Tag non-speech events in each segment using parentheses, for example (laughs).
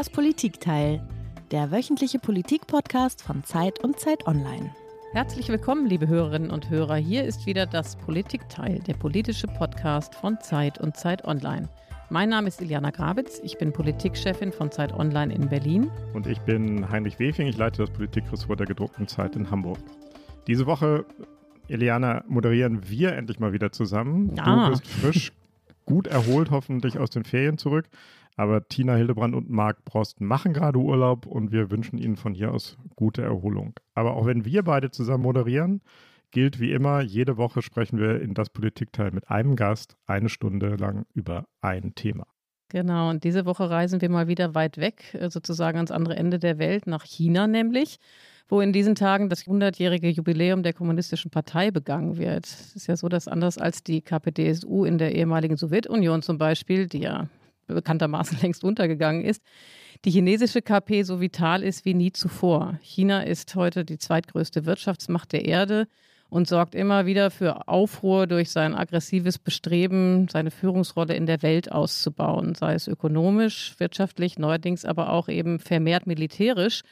Das Politikteil, der wöchentliche Politik-Podcast von Zeit und Zeit Online. Herzlich willkommen, liebe Hörerinnen und Hörer. Hier ist wieder das Politikteil, der politische Podcast von Zeit und Zeit Online. Mein Name ist Iliana Grabitz, ich bin Politikchefin von Zeit Online in Berlin. Und ich bin Heinrich Wefing, ich leite das Politikressort der gedruckten Zeit in Hamburg. Diese Woche, Iliana, moderieren wir endlich mal wieder zusammen. Ah. Du bist frisch, gut erholt hoffentlich aus den Ferien zurück. Aber Tina Hildebrand und Marc Brost machen gerade Urlaub und wir wünschen ihnen von hier aus gute Erholung. Aber auch wenn wir beide zusammen moderieren, gilt wie immer, jede Woche sprechen wir in das Politikteil mit einem Gast eine Stunde lang über ein Thema. Genau, und diese Woche reisen wir mal wieder weit weg, äh, sozusagen ans andere Ende der Welt, nach China nämlich, wo in diesen Tagen das 100-jährige Jubiläum der Kommunistischen Partei begangen wird. Es ist ja so, dass anders als die KPDSU in der ehemaligen Sowjetunion zum Beispiel, die ja bekanntermaßen (laughs) längst untergegangen ist, die chinesische KP so vital ist wie nie zuvor. China ist heute die zweitgrößte Wirtschaftsmacht der Erde und sorgt immer wieder für Aufruhr durch sein aggressives Bestreben, seine Führungsrolle in der Welt auszubauen, sei es ökonomisch, wirtschaftlich, neuerdings aber auch eben vermehrt militärisch.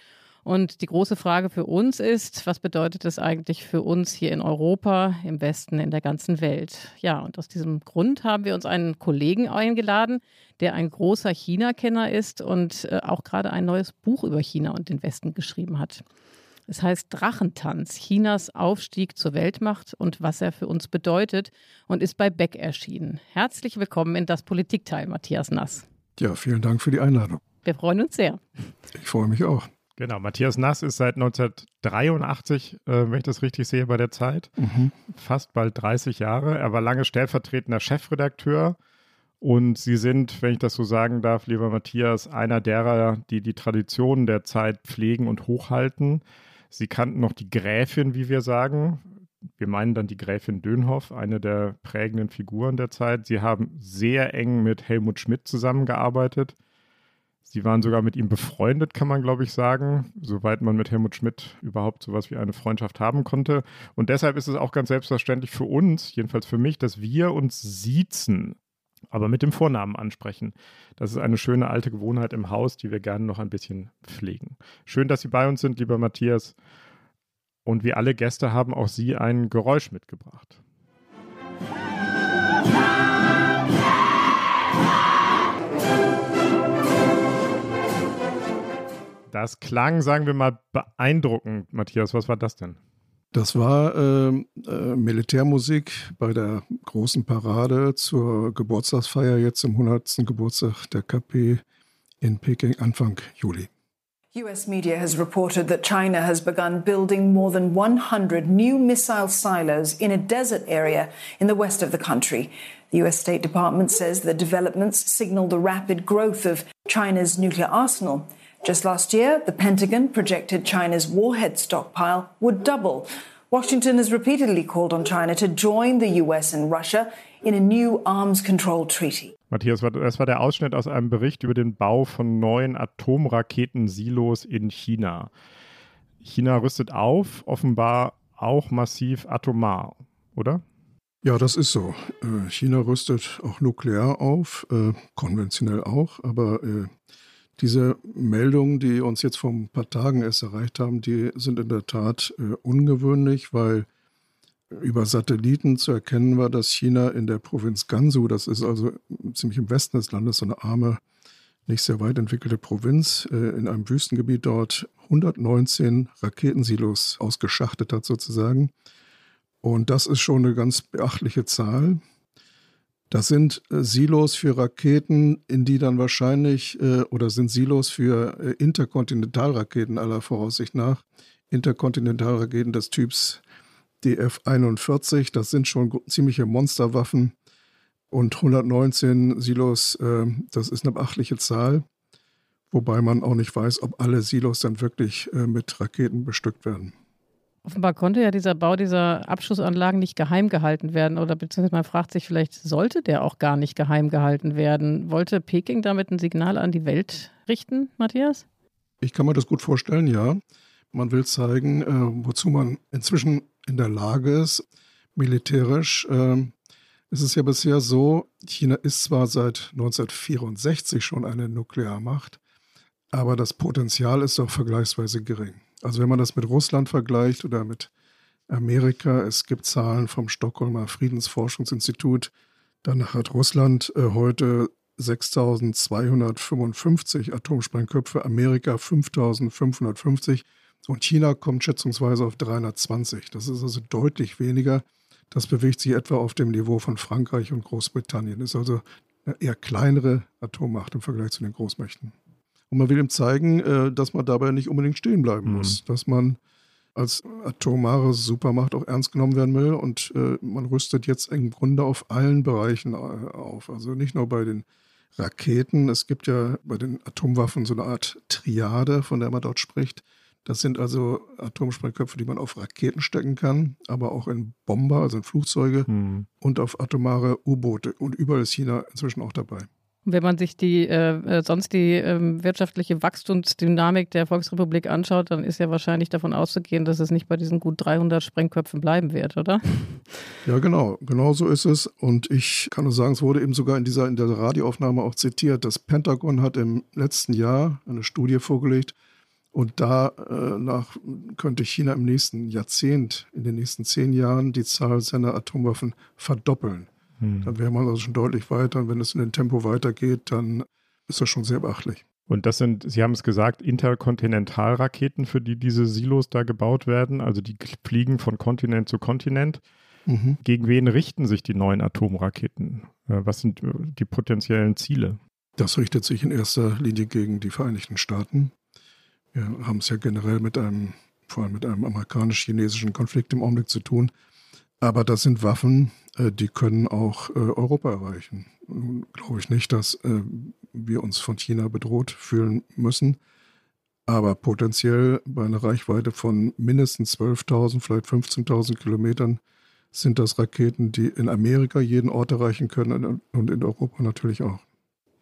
Und die große Frage für uns ist, was bedeutet das eigentlich für uns hier in Europa, im Westen, in der ganzen Welt? Ja, und aus diesem Grund haben wir uns einen Kollegen eingeladen, der ein großer China-Kenner ist und äh, auch gerade ein neues Buch über China und den Westen geschrieben hat. Es heißt Drachentanz, Chinas Aufstieg zur Weltmacht und was er für uns bedeutet und ist bei Beck erschienen. Herzlich willkommen in das Politikteil, Matthias Nass. Ja, vielen Dank für die Einladung. Wir freuen uns sehr. Ich freue mich auch. Genau, Matthias Nass ist seit 1983, äh, wenn ich das richtig sehe, bei der Zeit. Mhm. Fast bald 30 Jahre. Er war lange stellvertretender Chefredakteur. Und Sie sind, wenn ich das so sagen darf, lieber Matthias, einer derer, die die Traditionen der Zeit pflegen und hochhalten. Sie kannten noch die Gräfin, wie wir sagen. Wir meinen dann die Gräfin Dönhoff, eine der prägenden Figuren der Zeit. Sie haben sehr eng mit Helmut Schmidt zusammengearbeitet. Sie waren sogar mit ihm befreundet, kann man, glaube ich, sagen, soweit man mit Helmut Schmidt überhaupt sowas wie eine Freundschaft haben konnte. Und deshalb ist es auch ganz selbstverständlich für uns, jedenfalls für mich, dass wir uns siezen, aber mit dem Vornamen ansprechen. Das ist eine schöne alte Gewohnheit im Haus, die wir gerne noch ein bisschen pflegen. Schön, dass Sie bei uns sind, lieber Matthias. Und wie alle Gäste haben auch Sie ein Geräusch mitgebracht. Das klang, sagen wir mal, beeindruckend. Matthias, was war das denn? Das war äh, äh, Militärmusik bei der großen Parade zur Geburtstagsfeier jetzt zum 100. Geburtstag der KP in Peking Anfang Juli. US media has reported that China has begun building more than 100 new missile silos in a desert area in the west of the country. The US State Department says the developments signal the rapid growth of China's nuclear arsenal. Just last year, the Pentagon projected China's warhead stockpile would double. Washington has repeatedly called on China to join the US and Russia in a new arms control treaty. Matthias, das war der Ausschnitt aus einem Bericht über den Bau von neuen Atomraketensilos in China. China rüstet auf, offenbar auch massiv atomar, oder? Ja, das ist so. Äh, China rüstet auch nuklear auf, äh, konventionell auch, aber äh, diese Meldungen, die uns jetzt vor ein paar Tagen erst erreicht haben, die sind in der Tat äh, ungewöhnlich, weil über Satelliten zu erkennen war, dass China in der Provinz Gansu, das ist also ziemlich im Westen des Landes, so eine arme, nicht sehr weit entwickelte Provinz, äh, in einem Wüstengebiet dort 119 Raketensilos ausgeschachtet hat sozusagen. Und das ist schon eine ganz beachtliche Zahl. Das sind äh, Silos für Raketen, in die dann wahrscheinlich, äh, oder sind Silos für äh, Interkontinentalraketen aller Voraussicht nach, Interkontinentalraketen des Typs DF-41. Das sind schon ziemliche Monsterwaffen. Und 119 Silos, äh, das ist eine beachtliche Zahl. Wobei man auch nicht weiß, ob alle Silos dann wirklich äh, mit Raketen bestückt werden. Offenbar konnte ja dieser Bau dieser Abschussanlagen nicht geheim gehalten werden oder beziehungsweise man fragt sich vielleicht, sollte der auch gar nicht geheim gehalten werden? Wollte Peking damit ein Signal an die Welt richten, Matthias? Ich kann mir das gut vorstellen, ja. Man will zeigen, äh, wozu man inzwischen in der Lage ist, militärisch. Äh, es ist ja bisher so, China ist zwar seit 1964 schon eine Nuklearmacht, aber das Potenzial ist doch vergleichsweise gering. Also wenn man das mit Russland vergleicht oder mit Amerika, es gibt Zahlen vom Stockholmer Friedensforschungsinstitut, dann hat Russland äh, heute 6.255 Atomsprengköpfe, Amerika 5.550 und China kommt schätzungsweise auf 320. Das ist also deutlich weniger. Das bewegt sich etwa auf dem Niveau von Frankreich und Großbritannien. Das ist also eine eher kleinere Atommacht im Vergleich zu den Großmächten. Und man will ihm zeigen, äh, dass man dabei nicht unbedingt stehen bleiben mhm. muss, dass man als atomare Supermacht auch ernst genommen werden will. Und äh, man rüstet jetzt im Grunde auf allen Bereichen äh, auf. Also nicht nur bei den Raketen. Es gibt ja bei den Atomwaffen so eine Art Triade, von der man dort spricht. Das sind also Atomsprengköpfe, die man auf Raketen stecken kann, aber auch in Bomber, also in Flugzeuge mhm. und auf atomare U-Boote. Und überall ist China inzwischen auch dabei. Wenn man sich die äh, äh, sonst die äh, wirtschaftliche Wachstumsdynamik der Volksrepublik anschaut, dann ist ja wahrscheinlich davon auszugehen, dass es nicht bei diesen gut 300 Sprengköpfen bleiben wird, oder? (laughs) Ja, genau. Genau so ist es. Und ich kann nur sagen, es wurde eben sogar in dieser in der Radioaufnahme auch zitiert. Das Pentagon hat im letzten Jahr eine Studie vorgelegt, und danach äh, könnte China im nächsten Jahrzehnt, in den nächsten zehn Jahren, die Zahl seiner Atomwaffen verdoppeln. Hm. Dann wäre man also schon deutlich weiter. Und wenn es in dem Tempo weitergeht, dann ist das schon sehr beachtlich. Und das sind, Sie haben es gesagt, Interkontinentalraketen, für die diese Silos da gebaut werden. Also die fliegen von Kontinent zu Kontinent. Mhm. Gegen wen richten sich die neuen Atomraketen? Äh, was sind äh, die potenziellen Ziele? Das richtet sich in erster Linie gegen die Vereinigten Staaten. Wir haben es ja generell mit einem, vor allem mit einem amerikanisch-chinesischen Konflikt im Augenblick zu tun. Aber das sind Waffen, äh, die können auch äh, Europa erreichen. Glaube ich nicht, dass äh, wir uns von China bedroht fühlen müssen. Aber potenziell bei einer Reichweite von mindestens 12.000, vielleicht 15.000 Kilometern sind das Raketen, die in Amerika jeden Ort erreichen können und in Europa natürlich auch.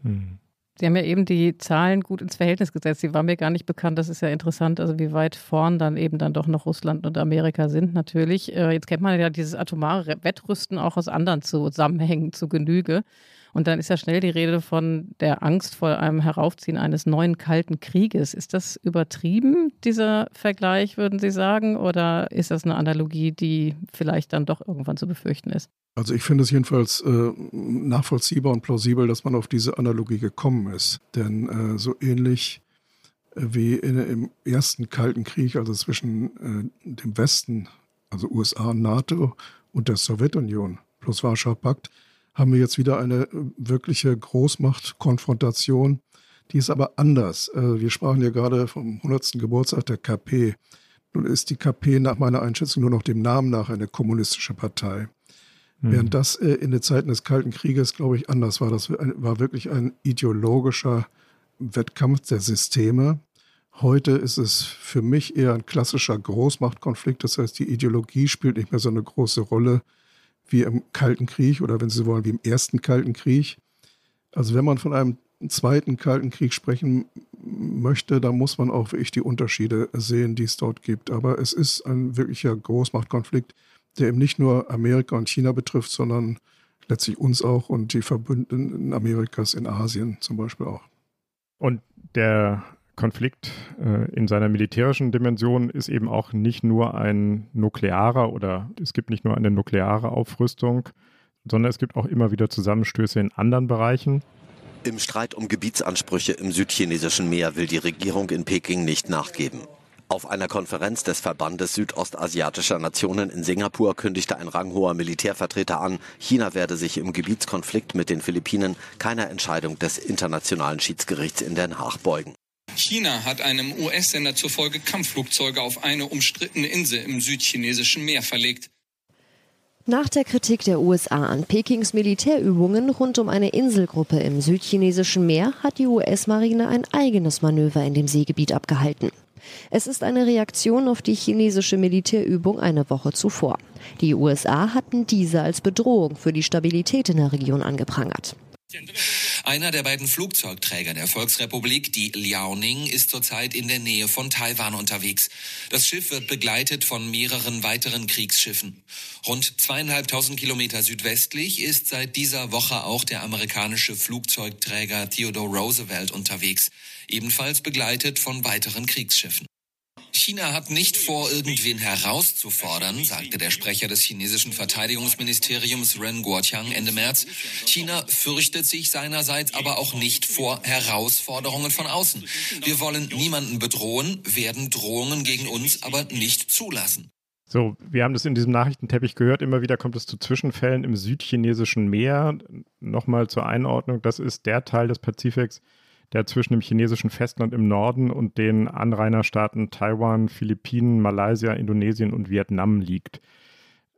Hm. Sie haben ja eben die Zahlen gut ins Verhältnis gesetzt. Sie waren mir gar nicht bekannt. Das ist ja interessant, also wie weit vorn dann eben dann doch noch Russland und Amerika sind natürlich. Äh, jetzt kennt man ja dieses atomare Wettrüsten auch aus anderen Zusammenhängen zu Genüge. Und dann ist ja schnell die Rede von der Angst vor einem Heraufziehen eines neuen kalten Krieges. Ist das übertrieben, dieser Vergleich, würden Sie sagen? Oder ist das eine Analogie, die vielleicht dann doch irgendwann zu befürchten ist? Also ich finde es jedenfalls äh, nachvollziehbar und plausibel, dass man auf diese Analogie gekommen ist. Denn äh, so ähnlich äh, wie in, im ersten Kalten Krieg, also zwischen äh, dem Westen, also USA NATO und der Sowjetunion plus Warschauer Pakt, haben wir jetzt wieder eine äh, wirkliche Großmachtkonfrontation. Die ist aber anders. Äh, wir sprachen ja gerade vom 100. Geburtstag der KP. Nun ist die KP nach meiner Einschätzung nur noch dem Namen nach eine kommunistische Partei. Mhm. Während das äh, in den Zeiten des Kalten Krieges, glaube ich, anders war. Das war wirklich ein ideologischer Wettkampf der Systeme. Heute ist es für mich eher ein klassischer Großmachtkonflikt. Das heißt, die Ideologie spielt nicht mehr so eine große Rolle wie im Kalten Krieg oder wenn Sie so wollen, wie im ersten Kalten Krieg. Also wenn man von einem zweiten Kalten Krieg sprechen möchte, dann muss man auch wirklich die Unterschiede sehen, die es dort gibt. Aber es ist ein wirklicher Großmachtkonflikt, der eben nicht nur Amerika und China betrifft, sondern letztlich uns auch und die Verbündeten Amerikas in Asien zum Beispiel auch. Und der Konflikt äh, in seiner militärischen Dimension ist eben auch nicht nur ein nuklearer oder es gibt nicht nur eine nukleare Aufrüstung, sondern es gibt auch immer wieder Zusammenstöße in anderen Bereichen. Im Streit um Gebietsansprüche im südchinesischen Meer will die Regierung in Peking nicht nachgeben. Auf einer Konferenz des Verbandes südostasiatischer Nationen in Singapur kündigte ein ranghoher Militärvertreter an, China werde sich im Gebietskonflikt mit den Philippinen keiner Entscheidung des Internationalen Schiedsgerichts in Den Haag beugen. China hat einem US-Sender zufolge Kampfflugzeuge auf eine umstrittene Insel im südchinesischen Meer verlegt. Nach der Kritik der USA an Pekings Militärübungen rund um eine Inselgruppe im südchinesischen Meer hat die US-Marine ein eigenes Manöver in dem Seegebiet abgehalten. Es ist eine Reaktion auf die chinesische Militärübung eine Woche zuvor. Die USA hatten diese als Bedrohung für die Stabilität in der Region angeprangert. Einer der beiden Flugzeugträger der Volksrepublik, die Liaoning, ist zurzeit in der Nähe von Taiwan unterwegs. Das Schiff wird begleitet von mehreren weiteren Kriegsschiffen. Rund zweieinhalbtausend Kilometer südwestlich ist seit dieser Woche auch der amerikanische Flugzeugträger Theodore Roosevelt unterwegs, ebenfalls begleitet von weiteren Kriegsschiffen. China hat nicht vor, irgendwen herauszufordern, sagte der Sprecher des chinesischen Verteidigungsministeriums Ren Guoqiang Ende März. China fürchtet sich seinerseits aber auch nicht vor Herausforderungen von außen. Wir wollen niemanden bedrohen, werden Drohungen gegen uns aber nicht zulassen. So, wir haben das in diesem Nachrichtenteppich gehört. Immer wieder kommt es zu Zwischenfällen im südchinesischen Meer. Nochmal zur Einordnung, das ist der Teil des Pazifiks, der zwischen dem chinesischen Festland im Norden und den Anrainerstaaten Taiwan, Philippinen, Malaysia, Indonesien und Vietnam liegt.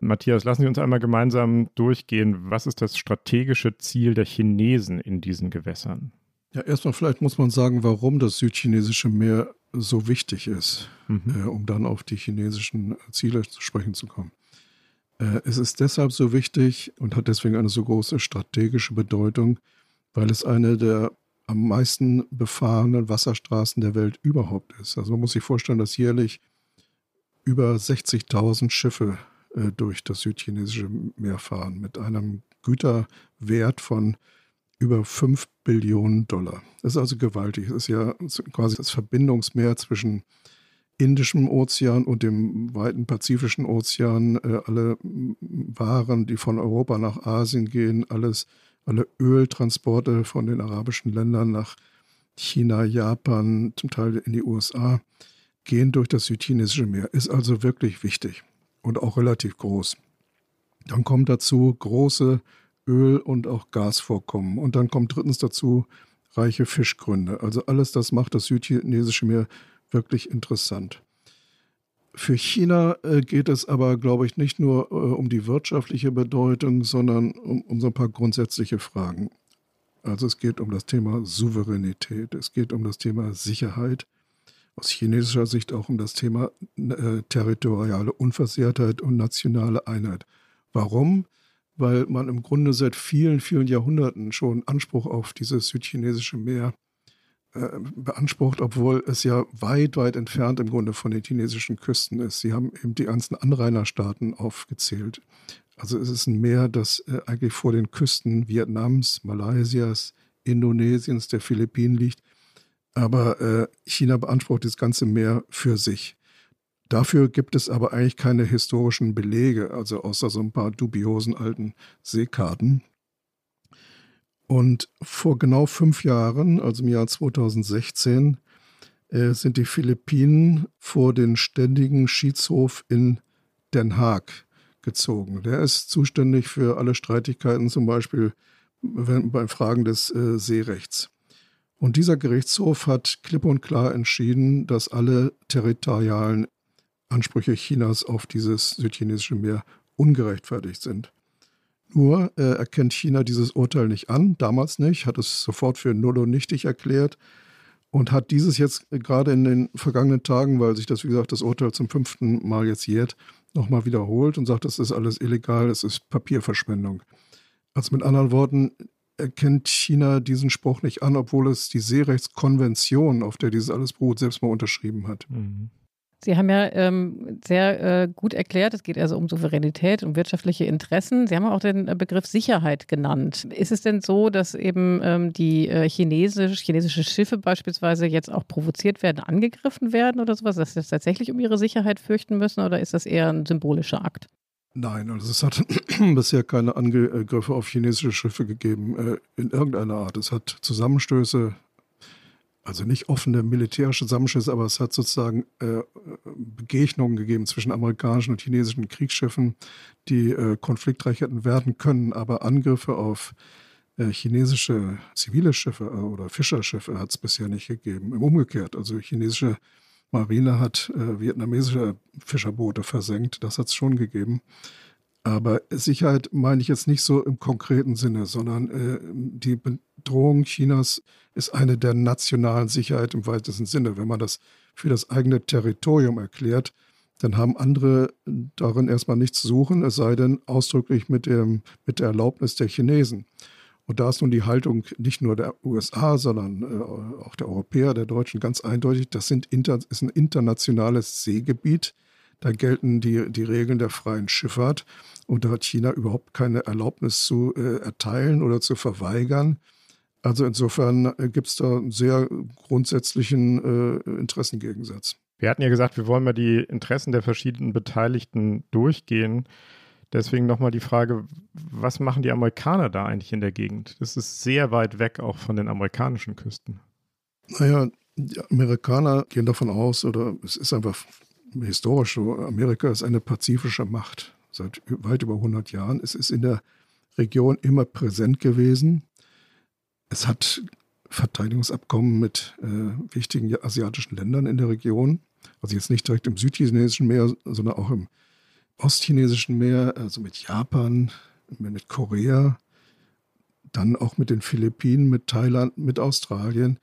Matthias, lassen Sie uns einmal gemeinsam durchgehen. Was ist das strategische Ziel der Chinesen in diesen Gewässern? Ja, erstmal vielleicht muss man sagen, warum das südchinesische Meer so wichtig ist, mhm. äh, um dann auf die chinesischen Ziele zu sprechen zu kommen. Äh, es ist deshalb so wichtig und hat deswegen eine so große strategische Bedeutung, weil es eine der am meisten befahrenen Wasserstraßen der Welt überhaupt ist. Also man muss sich vorstellen, dass jährlich über 60.000 Schiffe äh, durch das südchinesische Meer fahren mit einem Güterwert von über 5 Billionen Dollar. Das ist also gewaltig. Es ist ja quasi das Verbindungsmeer zwischen Indischem Ozean und dem weiten Pazifischen Ozean. Äh, alle Waren, die von Europa nach Asien gehen, alles alle Öltransporte von den arabischen Ländern nach China, Japan, zum Teil in die USA, gehen durch das südchinesische Meer. Ist also wirklich wichtig und auch relativ groß. Dann kommen dazu große Öl- und auch Gasvorkommen. Und dann kommt drittens dazu reiche Fischgründe. Also alles das macht das südchinesische Meer wirklich interessant. Für China äh, geht es aber, glaube ich, nicht nur äh, um die wirtschaftliche Bedeutung, sondern um, um so ein paar grundsätzliche Fragen. Also es geht um das Thema Souveränität, es geht um das Thema Sicherheit, aus chinesischer Sicht auch um das Thema äh, territoriale Unversehrtheit und nationale Einheit. Warum? Weil man im Grunde seit vielen, vielen Jahrhunderten schon Anspruch auf dieses südchinesische Meer beansprucht, obwohl es ja weit, weit entfernt im Grunde von den chinesischen Küsten ist. Sie haben eben die ganzen Anrainerstaaten aufgezählt. Also es ist ein Meer, das äh, eigentlich vor den Küsten Vietnams, Malaysias, Indonesiens, der Philippinen liegt. Aber äh, China beansprucht das ganze Meer für sich. Dafür gibt es aber eigentlich keine historischen Belege, also außer so ein paar dubiosen alten Seekarten. Und vor genau fünf Jahren, also im Jahr 2016, äh, sind die Philippinen vor den ständigen Schiedshof in Den Haag gezogen. Der ist zuständig für alle Streitigkeiten, zum Beispiel bei Fragen des äh, Seerechts. Und dieser Gerichtshof hat klipp und klar entschieden, dass alle territorialen Ansprüche Chinas auf dieses südchinesische Meer ungerechtfertigt sind. Nur äh, erkennt China dieses Urteil nicht an, damals nicht, hat es sofort für null und nichtig erklärt und hat dieses jetzt gerade in den vergangenen Tagen, weil sich das, wie gesagt, das Urteil zum fünften Mal jetzt jährt, nochmal wiederholt und sagt, das ist alles illegal, es ist Papierverschwendung. Also mit anderen Worten, erkennt China diesen Spruch nicht an, obwohl es die Seerechtskonvention, auf der dieses alles beruht, selbst mal unterschrieben hat. Mhm. Sie haben ja ähm, sehr äh, gut erklärt, es geht also um Souveränität, um wirtschaftliche Interessen. Sie haben auch den äh, Begriff Sicherheit genannt. Ist es denn so, dass eben ähm, die äh, chinesisch, chinesische Schiffe beispielsweise jetzt auch provoziert werden, angegriffen werden oder sowas, dass sie tatsächlich um ihre Sicherheit fürchten müssen oder ist das eher ein symbolischer Akt? Nein, also es hat (clears throat) bisher keine Angriffe auf chinesische Schiffe gegeben äh, in irgendeiner Art. Es hat Zusammenstöße also nicht offene militärische Zusammenschlüsse, aber es hat sozusagen äh, Begegnungen gegeben zwischen amerikanischen und chinesischen Kriegsschiffen, die äh, konfliktreich hätten werden können, aber Angriffe auf äh, chinesische zivile Schiffe äh, oder Fischerschiffe hat es bisher nicht gegeben. Im Umgekehrt, also chinesische Marine hat äh, vietnamesische Fischerboote versenkt, das hat es schon gegeben. Aber Sicherheit meine ich jetzt nicht so im konkreten Sinne, sondern äh, die Bedrohung Chinas ist eine der nationalen Sicherheit im weitesten Sinne. Wenn man das für das eigene Territorium erklärt, dann haben andere darin erstmal nichts zu suchen, es sei denn ausdrücklich mit, dem, mit der Erlaubnis der Chinesen. Und da ist nun die Haltung nicht nur der USA, sondern äh, auch der Europäer, der Deutschen ganz eindeutig, das sind inter, ist ein internationales Seegebiet. Da gelten die, die Regeln der freien Schifffahrt und da hat China überhaupt keine Erlaubnis zu äh, erteilen oder zu verweigern. Also insofern äh, gibt es da einen sehr grundsätzlichen äh, Interessengegensatz. Wir hatten ja gesagt, wir wollen mal die Interessen der verschiedenen Beteiligten durchgehen. Deswegen nochmal die Frage, was machen die Amerikaner da eigentlich in der Gegend? Das ist sehr weit weg auch von den amerikanischen Küsten. Naja, die Amerikaner gehen davon aus, oder es ist einfach historisch Amerika ist eine pazifische Macht seit weit über 100 Jahren. Es ist in der Region immer präsent gewesen. Es hat Verteidigungsabkommen mit äh, wichtigen asiatischen Ländern in der Region. Also jetzt nicht direkt im südchinesischen Meer, sondern auch im ostchinesischen Meer, also mit Japan, mit Korea, dann auch mit den Philippinen, mit Thailand, mit Australien.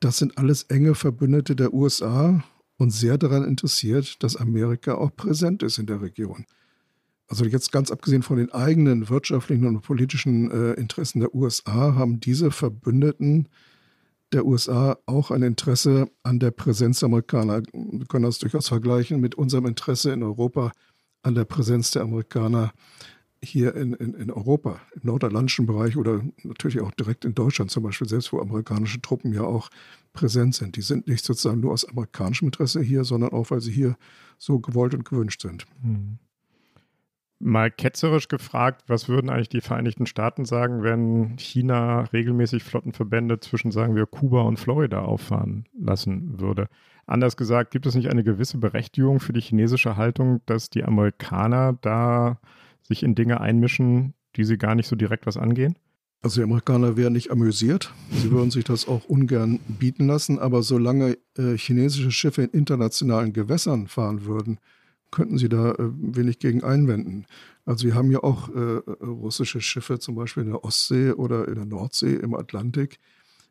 Das sind alles enge Verbündete der USA und sehr daran interessiert, dass Amerika auch präsent ist in der Region. Also jetzt ganz abgesehen von den eigenen wirtschaftlichen und politischen äh, Interessen der USA haben diese Verbündeten der USA auch ein Interesse an der Präsenz der Amerikaner. Wir können das durchaus vergleichen mit unserem Interesse in Europa an der Präsenz der Amerikaner hier in, in, in Europa, im nordatlantischen Bereich oder natürlich auch direkt in Deutschland zum Beispiel, selbst wo amerikanische Truppen ja auch präsent sind. Die sind nicht sozusagen nur aus amerikanischem Interesse hier, sondern auch, weil sie hier so gewollt und gewünscht sind. Hm. Mal ketzerisch gefragt, was würden eigentlich die Vereinigten Staaten sagen, wenn China regelmäßig Flottenverbände zwischen, sagen wir, Kuba und Florida auffahren lassen würde? Anders gesagt, gibt es nicht eine gewisse Berechtigung für die chinesische Haltung, dass die Amerikaner da sich in Dinge einmischen, die sie gar nicht so direkt was angehen? Also die Amerikaner wären nicht amüsiert. Sie würden sich das auch ungern bieten lassen. Aber solange äh, chinesische Schiffe in internationalen Gewässern fahren würden, könnten sie da äh, wenig gegen einwenden. Also wir haben ja auch äh, russische Schiffe zum Beispiel in der Ostsee oder in der Nordsee im Atlantik,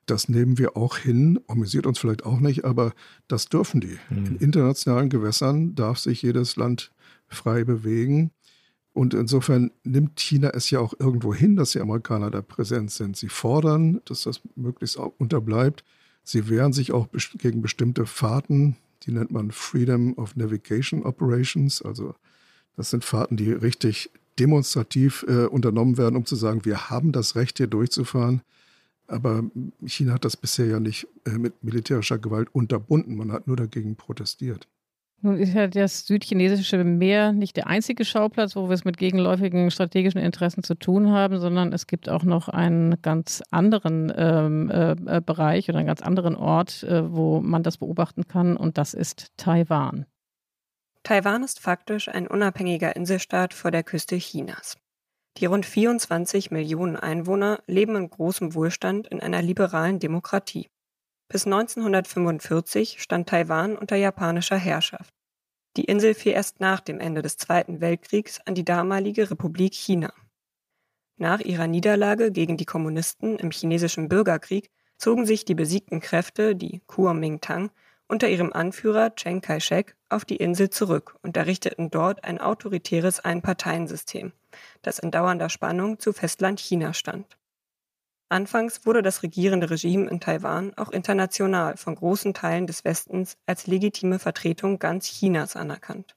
das nehmen wir auch hin, amüsiert uns vielleicht auch nicht, aber das dürfen die. Mhm. In internationalen Gewässern darf sich jedes Land frei bewegen. Und insofern nimmt China es ja auch irgendwo hin, dass die Amerikaner da präsent sind. Sie fordern, dass das möglichst unterbleibt. Sie wehren sich auch gegen bestimmte Fahrten, die nennt man Freedom of Navigation Operations. Also das sind Fahrten, die richtig demonstrativ äh, unternommen werden, um zu sagen, wir haben das Recht, hier durchzufahren. Aber China hat das bisher ja nicht äh, mit militärischer Gewalt unterbunden. Man hat nur dagegen protestiert. Nun ist ja das südchinesische Meer nicht der einzige Schauplatz, wo wir es mit gegenläufigen strategischen Interessen zu tun haben, sondern es gibt auch noch einen ganz anderen ähm, äh, äh Bereich oder einen ganz anderen Ort, äh, wo man das beobachten kann, und das ist Taiwan. Taiwan ist faktisch ein unabhängiger Inselstaat vor der Küste Chinas. Die rund 24 Millionen Einwohner leben in großem Wohlstand in einer liberalen Demokratie. Bis 1945 stand Taiwan unter japanischer Herrschaft. Die Insel fiel erst nach dem Ende des Zweiten Weltkriegs an die damalige Republik China. Nach ihrer Niederlage gegen die Kommunisten im chinesischen Bürgerkrieg zogen sich die besiegten Kräfte, die Kuomintang, unter ihrem Anführer Chiang Kai-shek auf die Insel zurück und errichteten dort ein autoritäres Einparteiensystem, das in dauernder Spannung zu Festland China stand. Anfangs wurde das regierende Regime in Taiwan auch international von großen Teilen des Westens als legitime Vertretung ganz Chinas anerkannt.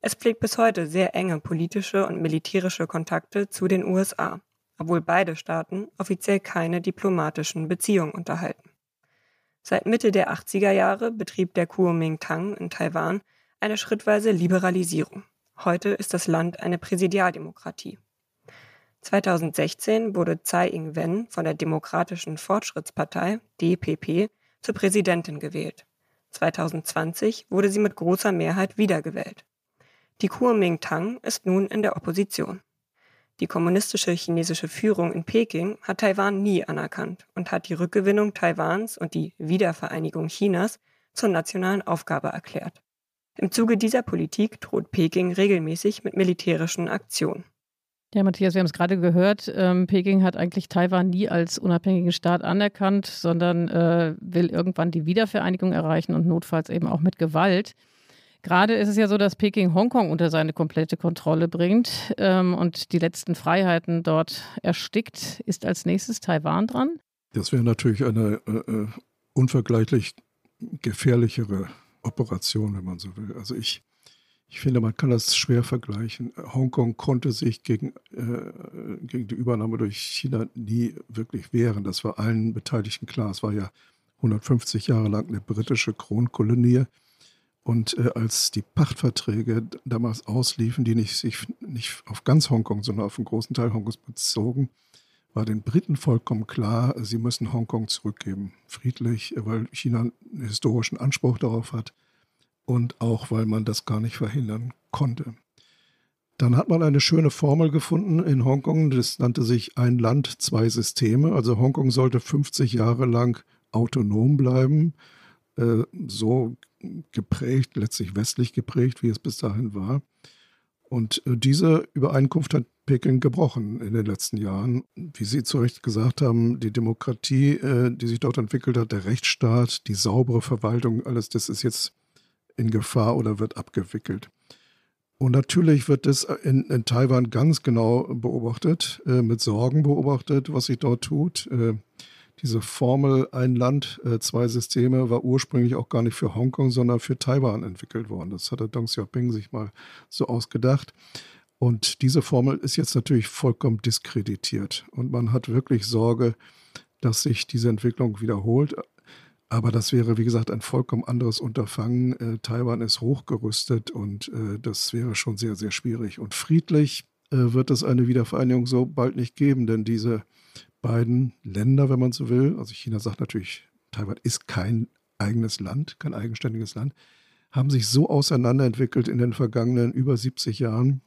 Es pflegt bis heute sehr enge politische und militärische Kontakte zu den USA, obwohl beide Staaten offiziell keine diplomatischen Beziehungen unterhalten. Seit Mitte der 80er Jahre betrieb der Kuomintang in Taiwan eine schrittweise Liberalisierung. Heute ist das Land eine Präsidialdemokratie. 2016 wurde Tsai Ing-wen von der Demokratischen Fortschrittspartei DPP zur Präsidentin gewählt. 2020 wurde sie mit großer Mehrheit wiedergewählt. Die Kuomintang ist nun in der Opposition. Die kommunistische chinesische Führung in Peking hat Taiwan nie anerkannt und hat die Rückgewinnung Taiwans und die Wiedervereinigung Chinas zur nationalen Aufgabe erklärt. Im Zuge dieser Politik droht Peking regelmäßig mit militärischen Aktionen. Ja, Matthias, wir haben es gerade gehört. Ähm, Peking hat eigentlich Taiwan nie als unabhängigen Staat anerkannt, sondern äh, will irgendwann die Wiedervereinigung erreichen und notfalls eben auch mit Gewalt. Gerade ist es ja so, dass Peking Hongkong unter seine komplette Kontrolle bringt ähm, und die letzten Freiheiten dort erstickt. Ist als nächstes Taiwan dran? Das wäre natürlich eine äh, äh unvergleichlich gefährlichere Operation, wenn man so will. Also ich, ich finde, man kann das schwer vergleichen. Hongkong konnte sich gegen, äh, gegen die Übernahme durch China nie wirklich wehren. Das war allen Beteiligten klar. Es war ja 150 Jahre lang eine britische Kronkolonie. Und äh, als die Pachtverträge damals ausliefen, die nicht, sich nicht auf ganz Hongkong, sondern auf einen großen Teil Hongkongs bezogen, war den Briten vollkommen klar, sie müssen Hongkong zurückgeben. Friedlich, weil China einen historischen Anspruch darauf hat und auch weil man das gar nicht verhindern konnte. Dann hat man eine schöne Formel gefunden in Hongkong, das nannte sich ein Land, zwei Systeme. Also Hongkong sollte 50 Jahre lang autonom bleiben, äh, so geprägt, letztlich westlich geprägt, wie es bis dahin war. Und äh, diese Übereinkunft hat Peking gebrochen in den letzten Jahren. Wie Sie zu Recht gesagt haben, die Demokratie, äh, die sich dort entwickelt hat, der Rechtsstaat, die saubere Verwaltung, alles das ist jetzt in Gefahr oder wird abgewickelt. Und natürlich wird das in, in Taiwan ganz genau beobachtet, äh, mit Sorgen beobachtet, was sich dort tut. Äh, diese Formel ein Land, äh, zwei Systeme war ursprünglich auch gar nicht für Hongkong, sondern für Taiwan entwickelt worden. Das hatte Deng Xiaoping sich mal so ausgedacht. Und diese Formel ist jetzt natürlich vollkommen diskreditiert. Und man hat wirklich Sorge, dass sich diese Entwicklung wiederholt. Aber das wäre, wie gesagt, ein vollkommen anderes Unterfangen. Äh, Taiwan ist hochgerüstet und äh, das wäre schon sehr, sehr schwierig. Und friedlich äh, wird es eine Wiedervereinigung so bald nicht geben, denn diese beiden Länder, wenn man so will, also China sagt natürlich, Taiwan ist kein eigenes Land, kein eigenständiges Land, haben sich so auseinanderentwickelt in den vergangenen über 70 Jahren,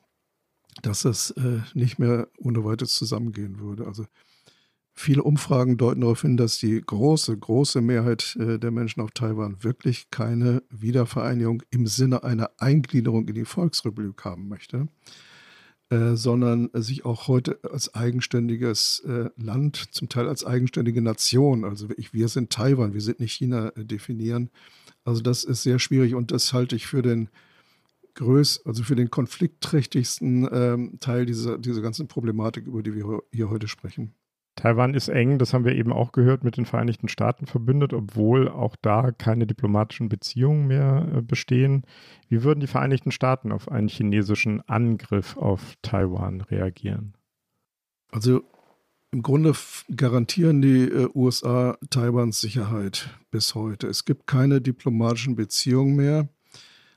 dass es äh, nicht mehr ohne weiteres zusammengehen würde. Also Viele Umfragen deuten darauf hin, dass die große, große Mehrheit äh, der Menschen auf Taiwan wirklich keine Wiedervereinigung im Sinne einer Eingliederung in die Volksrepublik haben möchte, äh, sondern sich auch heute als eigenständiges äh, Land, zum Teil als eigenständige Nation, also wir sind Taiwan, wir sind nicht China, definieren. Also das ist sehr schwierig und das halte ich für den größ, also für den konfliktträchtigsten ähm, Teil dieser, dieser ganzen Problematik, über die wir hier heute sprechen. Taiwan ist eng, das haben wir eben auch gehört, mit den Vereinigten Staaten verbündet, obwohl auch da keine diplomatischen Beziehungen mehr äh, bestehen. Wie würden die Vereinigten Staaten auf einen chinesischen Angriff auf Taiwan reagieren? Also im Grunde garantieren die äh, USA Taiwans Sicherheit bis heute. Es gibt keine diplomatischen Beziehungen mehr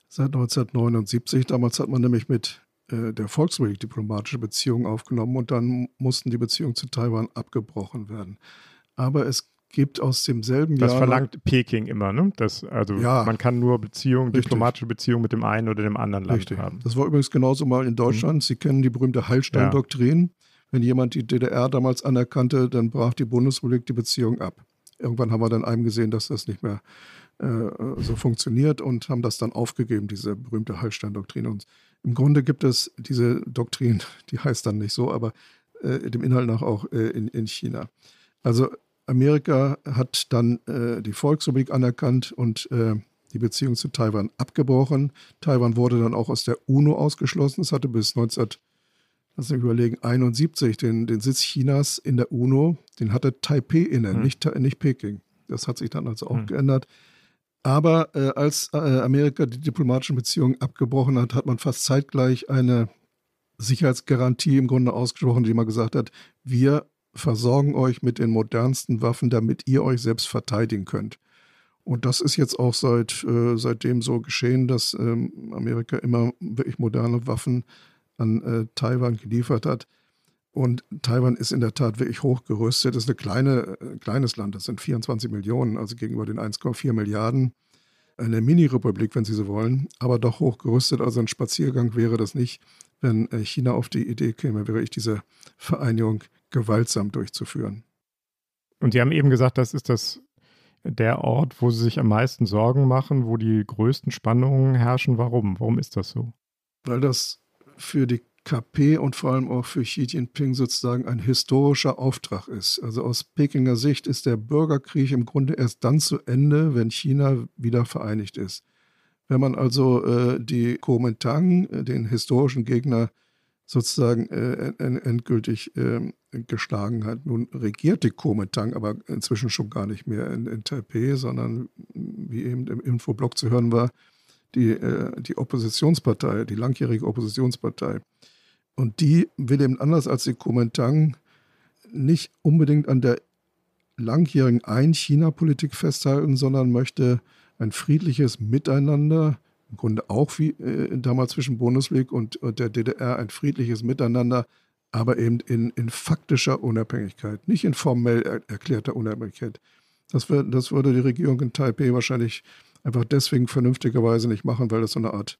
seit 1979. Damals hat man nämlich mit äh, der Volksrepublik diplomatische Beziehungen aufgenommen und dann mussten die Beziehungen zu Taiwan abgebrochen werden. Aber es gibt aus demselben das Jahr. Das verlangt Peking immer, ne? Das, also ja, man kann nur Beziehungen, diplomatische Beziehungen mit dem einen oder dem anderen Land richtig. haben. Das war übrigens genauso mal in Deutschland. Mhm. Sie kennen die berühmte Hallstein-Doktrin. Ja. Wenn jemand die DDR damals anerkannte, dann brach die Bundesrepublik die Beziehung ab. Irgendwann haben wir dann einem gesehen, dass das nicht mehr äh, so funktioniert und haben das dann aufgegeben, diese berühmte Hallstein-Doktrin. Und im Grunde gibt es diese Doktrin, die heißt dann nicht so, aber äh, dem Inhalt nach auch äh, in, in China. Also Amerika hat dann äh, die Volksrepublik anerkannt und äh, die Beziehung zu Taiwan abgebrochen. Taiwan wurde dann auch aus der UNO ausgeschlossen. Es hatte bis 19, lass mich überlegen, 71 den, den Sitz Chinas in der UNO. Den hatte Taipei inne, hm. nicht, nicht Peking. Das hat sich dann also auch hm. geändert. Aber äh, als äh, Amerika die diplomatischen Beziehungen abgebrochen hat, hat man fast zeitgleich eine Sicherheitsgarantie im Grunde ausgesprochen, die man gesagt hat, wir versorgen euch mit den modernsten Waffen, damit ihr euch selbst verteidigen könnt. Und das ist jetzt auch seit, äh, seitdem so geschehen, dass ähm, Amerika immer wirklich moderne Waffen an äh, Taiwan geliefert hat. Und Taiwan ist in der Tat wirklich hochgerüstet. Das ist ein kleine, äh, kleines Land, das sind 24 Millionen, also gegenüber den 1,4 Milliarden. Eine Mini-Republik, wenn Sie so wollen, aber doch hochgerüstet. Also ein Spaziergang wäre das nicht, wenn äh, China auf die Idee käme, wäre ich diese Vereinigung gewaltsam durchzuführen. Und Sie haben eben gesagt, das ist das der Ort, wo Sie sich am meisten Sorgen machen, wo die größten Spannungen herrschen. Warum? Warum ist das so? Weil das für die KP und vor allem auch für Xi Jinping sozusagen ein historischer Auftrag ist. Also aus Pekinger Sicht ist der Bürgerkrieg im Grunde erst dann zu Ende, wenn China wieder vereinigt ist. Wenn man also äh, die Kuomintang, äh, den historischen Gegner, sozusagen äh, endgültig äh, geschlagen hat. Nun regiert die Kuomintang aber inzwischen schon gar nicht mehr in, in Taipei, sondern wie eben im Infoblock zu hören war, die, äh, die Oppositionspartei, die langjährige Oppositionspartei. Und die will eben anders als die Kuomintang nicht unbedingt an der langjährigen Ein-China-Politik festhalten, sondern möchte ein friedliches Miteinander, im Grunde auch wie äh, damals zwischen Bundesrepublik und, und, der DDR, ein friedliches Miteinander, aber eben in, in faktischer Unabhängigkeit, nicht in formell er, erklärter Unabhängigkeit. Das, wär, das würde die Regierung in Taipei wahrscheinlich einfach deswegen vernünftigerweise nicht machen, weil das so eine Art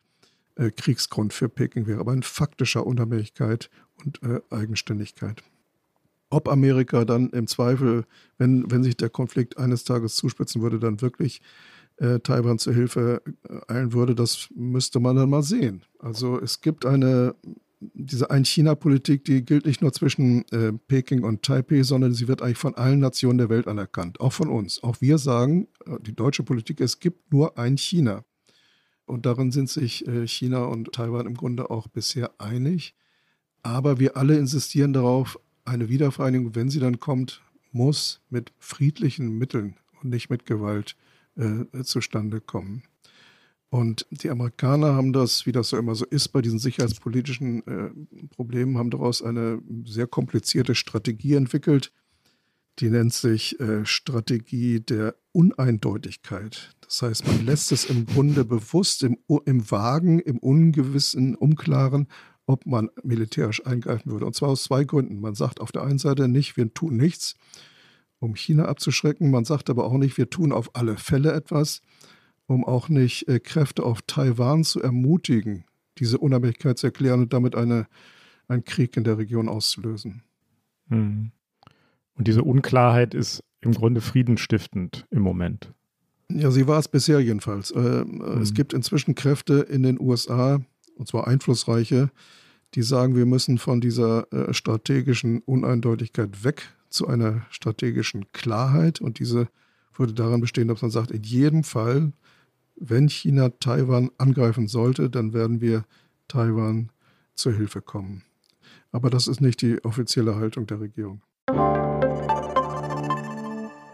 äh, Kriegsgrund für Peking wäre, aber in faktischer Unabhängigkeit und äh, Eigenständigkeit ob Amerika dann im Zweifel, wenn, wenn sich der Konflikt eines Tages zuspitzen würde, dann wirklich äh, Taiwan zur Hilfe äh, eilen würde, das müsste man dann mal sehen. Also es gibt eine, diese Ein-China-Politik, die gilt nicht nur zwischen äh, Peking und Taipei, sondern sie wird eigentlich von allen Nationen der Welt anerkannt, auch von uns. Auch wir sagen, äh, die deutsche Politik, es gibt nur ein China. Und darin sind sich äh, China und Taiwan im Grunde auch bisher einig. Aber wir alle insistieren darauf, eine Wiedervereinigung, wenn sie dann kommt, muss mit friedlichen Mitteln und nicht mit Gewalt äh, zustande kommen. Und die Amerikaner haben das, wie das so immer so ist, bei diesen sicherheitspolitischen äh, Problemen, haben daraus eine sehr komplizierte Strategie entwickelt. Die nennt sich äh, Strategie der Uneindeutigkeit. Das heißt, man lässt es im Grunde bewusst im, im Wagen, im Ungewissen, Unklaren ob man militärisch eingreifen würde. Und zwar aus zwei Gründen. Man sagt auf der einen Seite nicht, wir tun nichts, um China abzuschrecken. Man sagt aber auch nicht, wir tun auf alle Fälle etwas, um auch nicht äh, Kräfte auf Taiwan zu ermutigen, diese Unabhängigkeit zu erklären und damit eine, einen Krieg in der Region auszulösen. Hm. Und diese Unklarheit ist im Grunde friedenstiftend im Moment. Ja, sie war es bisher jedenfalls. Äh, mhm. Es gibt inzwischen Kräfte in den USA, und zwar einflussreiche, die sagen, wir müssen von dieser äh, strategischen Uneindeutigkeit weg zu einer strategischen Klarheit. Und diese würde daran bestehen, dass man sagt, in jedem Fall, wenn China Taiwan angreifen sollte, dann werden wir Taiwan zur Hilfe kommen. Aber das ist nicht die offizielle Haltung der Regierung.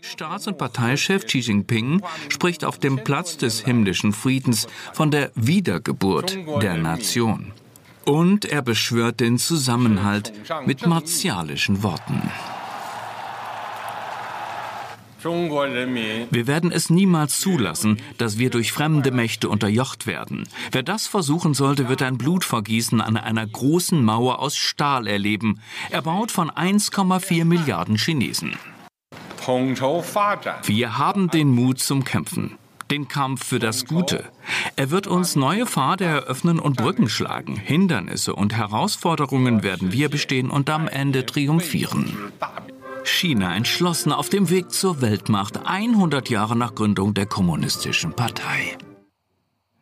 Staats- und Parteichef Xi Jinping spricht auf dem Platz des himmlischen Friedens von der Wiedergeburt der Nation. Und er beschwört den Zusammenhalt mit martialischen Worten. Wir werden es niemals zulassen, dass wir durch fremde Mächte unterjocht werden. Wer das versuchen sollte, wird ein Blutvergießen an einer großen Mauer aus Stahl erleben, erbaut von 1,4 Milliarden Chinesen. Wir haben den Mut zum Kämpfen, den Kampf für das Gute. Er wird uns neue Pfade eröffnen und Brücken schlagen. Hindernisse und Herausforderungen werden wir bestehen und am Ende triumphieren. China entschlossen auf dem Weg zur Weltmacht, 100 Jahre nach Gründung der Kommunistischen Partei.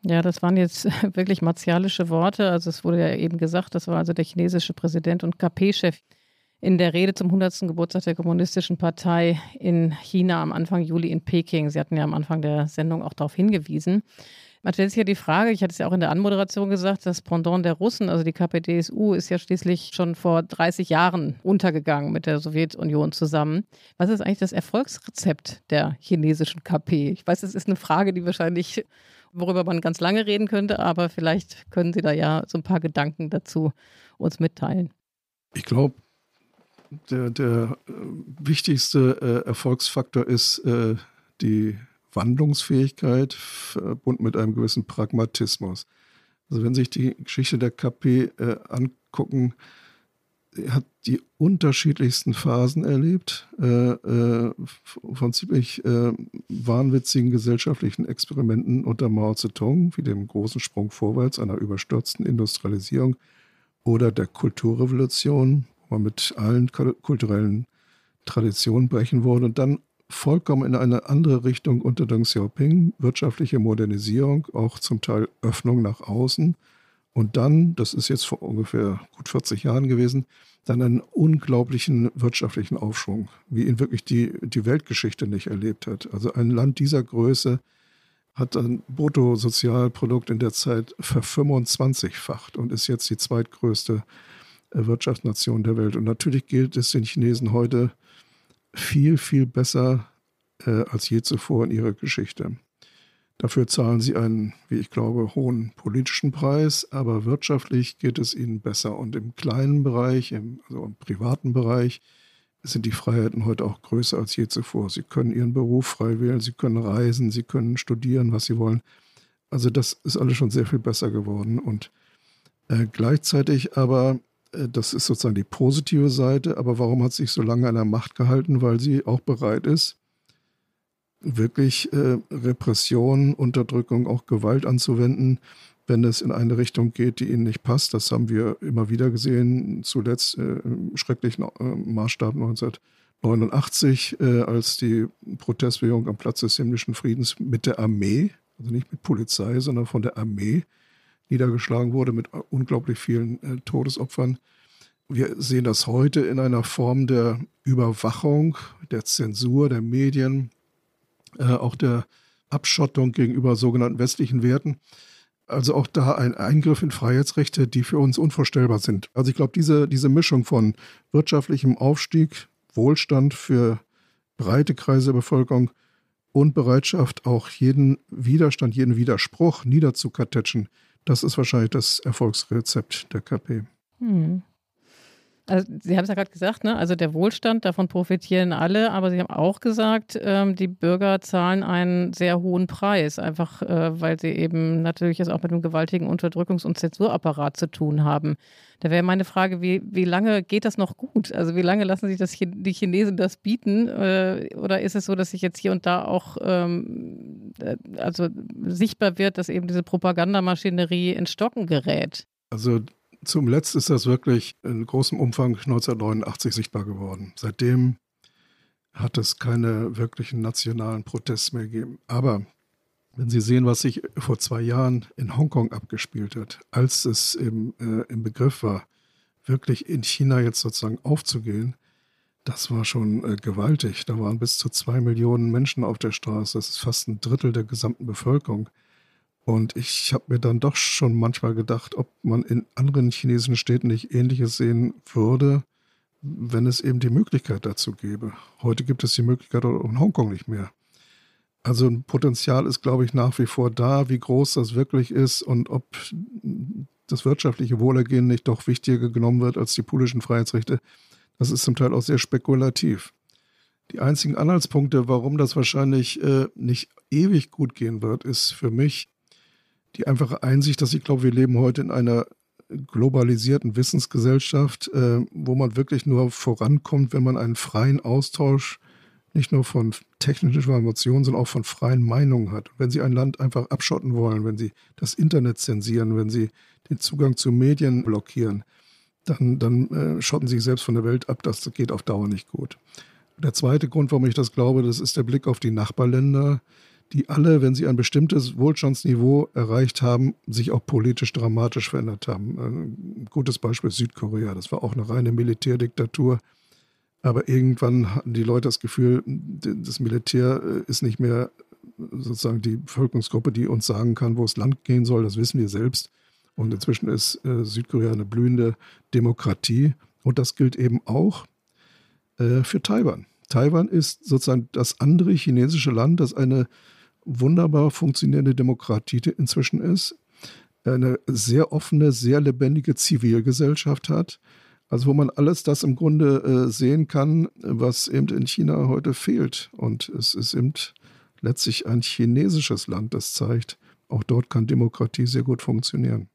Ja, das waren jetzt (laughs) wirklich martialische Worte. Also es wurde ja eben gesagt, das war also der chinesische Präsident und KP-Chef in der Rede zum 100. Geburtstag der Kommunistischen Partei in China am Anfang Juli in Peking. Sie hatten ja am Anfang der Sendung auch darauf hingewiesen. Man stellt sich ja die Frage, ich hatte es ja auch in der Anmoderation gesagt, das Pendant der Russen, also die KPDSU, ist ja schließlich schon vor 30 Jahren untergegangen mit der Sowjetunion zusammen. Was ist eigentlich das Erfolgsrezept der chinesischen KP? Ich weiß, es ist eine Frage, die wahrscheinlich, worüber man ganz lange reden könnte, aber vielleicht können Sie da ja so ein paar Gedanken dazu uns mitteilen. Ich glaube, der, der äh, wichtigste äh, Erfolgsfaktor ist äh, die Wandlungsfähigkeit verbunden mit einem gewissen Pragmatismus. Also wenn Sie sich die Geschichte der KP äh, angucken, hat die unterschiedlichsten Phasen erlebt, äh, äh, von ziemlich äh, wahnwitzigen gesellschaftlichen Experimenten unter Mao Zedong, wie dem großen Sprung vorwärts einer überstürzten Industrialisierung oder der Kulturrevolution, wo man mit allen kulturellen Traditionen brechen wurde und dann vollkommen in eine andere Richtung unter Deng Xiaoping, wirtschaftliche Modernisierung, auch zum Teil Öffnung nach außen und dann, das ist jetzt vor ungefähr gut 40 Jahren gewesen, dann einen unglaublichen wirtschaftlichen Aufschwung, wie ihn wirklich die, die Weltgeschichte nicht erlebt hat. Also ein Land dieser Größe hat ein Bruttosozialprodukt in der Zeit ver-25-facht und ist jetzt die zweitgrößte äh, Wirtschaftsnation der Welt. Und natürlich gilt es den Chinesen heute viel, viel besser äh, als je zuvor in ihrer Geschichte. Dafür zahlen sie einen, wie ich glaube, hohen politischen Preis, aber wirtschaftlich geht es ihnen besser. Und im kleinen Bereich, im, also im privaten Bereich, sind die Freiheiten heute auch größer als je zuvor. Sie können ihren Beruf frei wählen, sie können reisen, sie können studieren, was sie wollen. Also das ist alles schon sehr viel besser geworden. Und äh, gleichzeitig aber, das ist sozusagen die positive Seite, aber warum hat sich so lange an der Macht gehalten? Weil sie auch bereit ist, wirklich äh, Repression, Unterdrückung, auch Gewalt anzuwenden, wenn es in eine Richtung geht, die ihnen nicht passt. Das haben wir immer wieder gesehen, zuletzt äh, im schrecklichen äh, Maßstab 1989, äh, als die Protestbewegung am Platz des himmlischen Friedens mit der Armee, also nicht mit Polizei, sondern von der Armee niedergeschlagen wurde mit unglaublich vielen äh, Todesopfern. Wir sehen das heute in einer Form der Überwachung, der Zensur der Medien, äh, auch der Abschottung gegenüber sogenannten westlichen Werten. Also auch da ein Eingriff in Freiheitsrechte, die für uns unvorstellbar sind. Also ich glaube, diese, diese Mischung von wirtschaftlichem Aufstieg, Wohlstand für breite Kreise der Bevölkerung und Bereitschaft, auch jeden Widerstand, jeden Widerspruch niederzukartätschen, das ist wahrscheinlich das Erfolgsrezept der KP. Hm. Also Sie haben es ja gerade gesagt, ne? also der Wohlstand, davon profitieren alle, aber Sie haben auch gesagt, ähm, die Bürger zahlen einen sehr hohen Preis, einfach äh, weil sie eben natürlich es auch mit einem gewaltigen Unterdrückungs- und Zensurapparat zu tun haben. Da wäre meine Frage, wie, wie lange geht das noch gut? Also wie lange lassen sich das, die Chinesen das bieten? Äh, oder ist es so, dass sich jetzt hier und da auch ähm, äh, also sichtbar wird, dass eben diese Propagandamaschinerie in Stocken gerät? Also zum Letzt ist das wirklich in großem Umfang 1989 sichtbar geworden. Seitdem hat es keine wirklichen nationalen Proteste mehr gegeben. Aber wenn Sie sehen, was sich vor zwei Jahren in Hongkong abgespielt hat, als es im, äh, im Begriff war, wirklich in China jetzt sozusagen aufzugehen, das war schon äh, gewaltig. Da waren bis zu zwei Millionen Menschen auf der Straße. Das ist fast ein Drittel der gesamten Bevölkerung. Und ich habe mir dann doch schon manchmal gedacht, ob man in anderen chinesischen Städten nicht Ähnliches sehen würde, wenn es eben die Möglichkeit dazu gäbe. Heute gibt es die Möglichkeit auch in Hongkong nicht mehr. Also ein Potenzial ist, glaube ich, nach wie vor da, wie groß das wirklich ist und ob das wirtschaftliche Wohlergehen nicht doch wichtiger genommen wird als die politischen Freiheitsrechte. Das ist zum Teil auch sehr spekulativ. Die einzigen Anhaltspunkte, warum das wahrscheinlich äh, nicht ewig gut gehen wird, ist für mich, die einfache Einsicht, dass ich glaube, wir leben heute in einer globalisierten Wissensgesellschaft, äh, wo man wirklich nur vorankommt, wenn man einen freien Austausch nicht nur von technischen Informationen, sondern auch von freien Meinungen hat. Wenn Sie ein Land einfach abschotten wollen, wenn Sie das Internet zensieren, wenn Sie den Zugang zu Medien blockieren, dann, dann äh, schotten Sie sich selbst von der Welt ab. Das geht auf Dauer nicht gut. Der zweite Grund, warum ich das glaube, das ist der Blick auf die Nachbarländer die alle, wenn sie ein bestimmtes Wohlstandsniveau erreicht haben, sich auch politisch dramatisch verändert haben. Ein gutes Beispiel ist Südkorea. Das war auch eine reine Militärdiktatur. Aber irgendwann hatten die Leute das Gefühl, das Militär äh, ist nicht mehr sozusagen die Bevölkerungsgruppe, die uns sagen kann, wo es Land gehen soll. Das wissen wir selbst. Und inzwischen ist äh, Südkorea eine blühende Demokratie. Und das gilt eben auch äh, für Taiwan. Taiwan ist sozusagen das andere chinesische Land, das eine wunderbar funktionierende Demokratie inzwischen ist, eine sehr offene, sehr lebendige Zivilgesellschaft hat, also wo man alles das im Grunde äh, sehen kann, was eben in China heute fehlt. Und es ist eben letztlich ein chinesisches Land, das zeigt, auch dort kann Demokratie sehr gut funktionieren.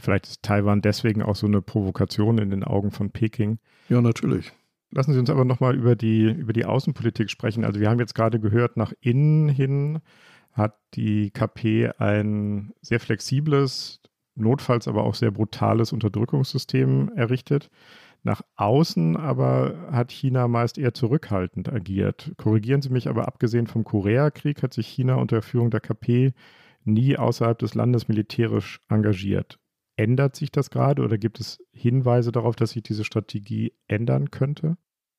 Vielleicht ist Taiwan deswegen auch so eine Provokation in den Augen von Peking. Ja, natürlich. Lassen Sie uns aber nochmal über die, über die Außenpolitik sprechen. Also wir haben jetzt gerade gehört, nach innen hin hat die KP ein sehr flexibles, notfalls aber auch sehr brutales Unterdrückungssystem errichtet. Nach außen aber hat China meist eher zurückhaltend agiert. Korrigieren Sie mich, aber abgesehen vom Koreakrieg hat sich China unter Führung der KP nie außerhalb des Landes militärisch engagiert. Ändert sich das gerade oder gibt es Hinweise darauf, dass sich diese Strategie ändern könnte?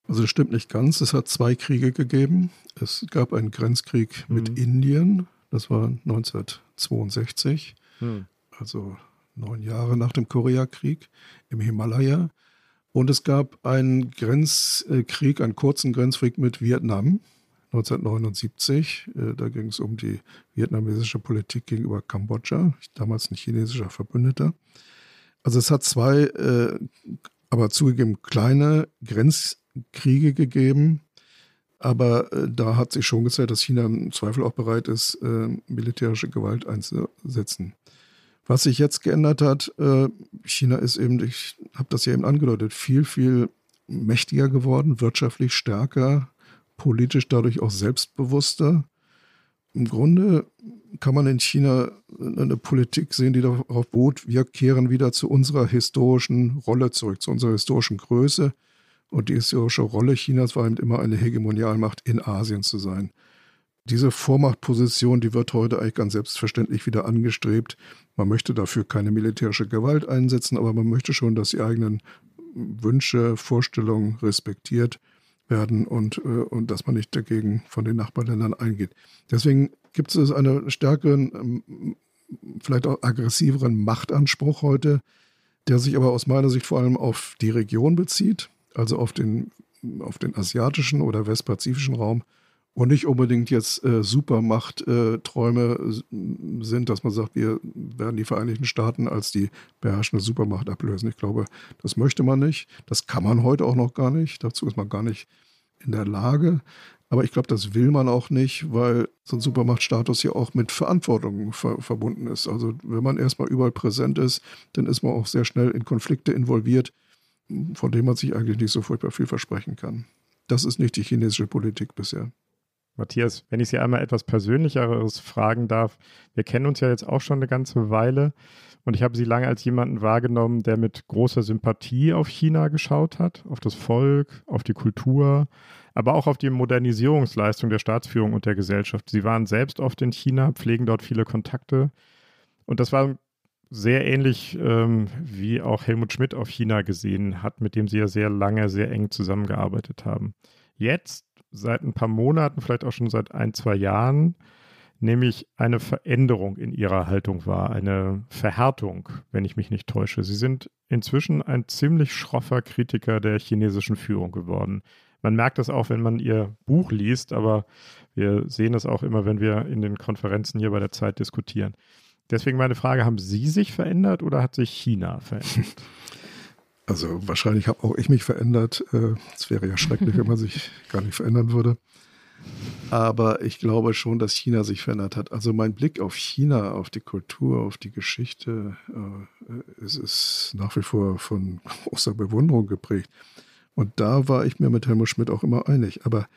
Also das stimmt nicht ganz. Es hat zwei Kriege gegeben. Es gab einen Grenzkrieg mhm. mit Indien, das war 1962, mhm. also neun Jahre nach dem Koreakrieg im Himalaya. Und es gab einen Grenzkrieg, einen kurzen Grenzkrieg mit Vietnam 1979. Äh, da ging es um die vietnamesische Politik gegenüber Kambodscha, damals ein chinesischer Verbündeter. Also es hat zwei, äh, aber zugegeben kleine Grenzkriege gegeben. Aber äh, da hat sich schon gezeigt, dass China im Zweifel auch bereit ist, militärische Gewalt einzusetzen. Was sich jetzt geändert hat, China ist eben, ich habe das ja eben angedeutet, viel, viel mächtiger geworden, wirtschaftlich stärker, politisch dadurch auch selbstbewusster. Im Grunde kann man in China eine Politik sehen, die darauf beruht, wir kehren wieder zu unserer historischen Rolle zurück, zu unserer historischen Größe. Und die historische Rolle Chinas war eben immer eine Hegemonialmacht in Asien zu sein. Diese Vormachtposition, die wird heute eigentlich ganz selbstverständlich wieder angestrebt. Man möchte dafür keine militärische Gewalt einsetzen, aber man möchte schon, dass die eigenen Wünsche, Vorstellungen respektiert werden und, äh, und dass man nicht dagegen von den Nachbarländern eingeht. Deswegen gibt es einen stärkeren, ähm, vielleicht auch aggressiveren Machtanspruch heute, der sich aber aus meiner Sicht vor allem auf die Region bezieht, also auf den, auf den asiatischen oder westpazifischen Raum und nicht unbedingt jetzt äh, Supermachtträume äh, sind, dass man sagt, wir werden die Vereinigten Staaten als die beherrschende Supermacht ablösen. Ich glaube, das möchte man nicht. Das kann man heute auch noch gar nicht. Dazu ist man gar nicht in der Lage. Aber ich glaube, das will man auch nicht, weil so ein Supermachtstatus ja auch mit Verantwortung ver verbunden ist. Also wenn man erstmal überall präsent ist, dann ist man auch sehr schnell in Konflikte involviert, von denen man sich eigentlich nicht so furchtbar viel versprechen kann. Das ist nicht die chinesische Politik bisher. Matthias, wenn ich Sie einmal etwas Persönlicheres fragen darf, wir kennen uns ja jetzt auch schon eine ganze Weile und ich habe Sie lange als jemanden wahrgenommen, der mit großer Sympathie auf China geschaut hat, auf das Volk, auf die Kultur, aber auch auf die Modernisierungsleistung der Staatsführung und der Gesellschaft. Sie waren selbst oft in China, pflegen dort viele Kontakte und das war sehr ähnlich, ähm, wie auch Helmut Schmidt auf China gesehen hat, mit dem Sie ja sehr lange, sehr eng zusammengearbeitet haben. Jetzt seit ein paar Monaten, vielleicht auch schon seit ein, zwei Jahren, nämlich eine Veränderung in ihrer Haltung war, eine Verhärtung, wenn ich mich nicht täusche. Sie sind inzwischen ein ziemlich schroffer Kritiker der chinesischen Führung geworden. Man merkt das auch, wenn man ihr Buch liest, aber wir sehen es auch immer, wenn wir in den Konferenzen hier bei der Zeit diskutieren. Deswegen meine Frage, haben Sie sich verändert oder hat sich China verändert? (laughs) Also wahrscheinlich habe auch ich mich verändert. Äh, es wäre ja schrecklich, wenn man sich (laughs) gar nicht verändern würde. Aber ich glaube schon, dass China sich verändert hat. Also mein Blick auf China, auf die Kultur, auf die Geschichte, äh, es ist nach wie vor von (laughs) großer Bewunderung geprägt. Und da war ich mir mit Helmut Schmidt auch immer einig. Aber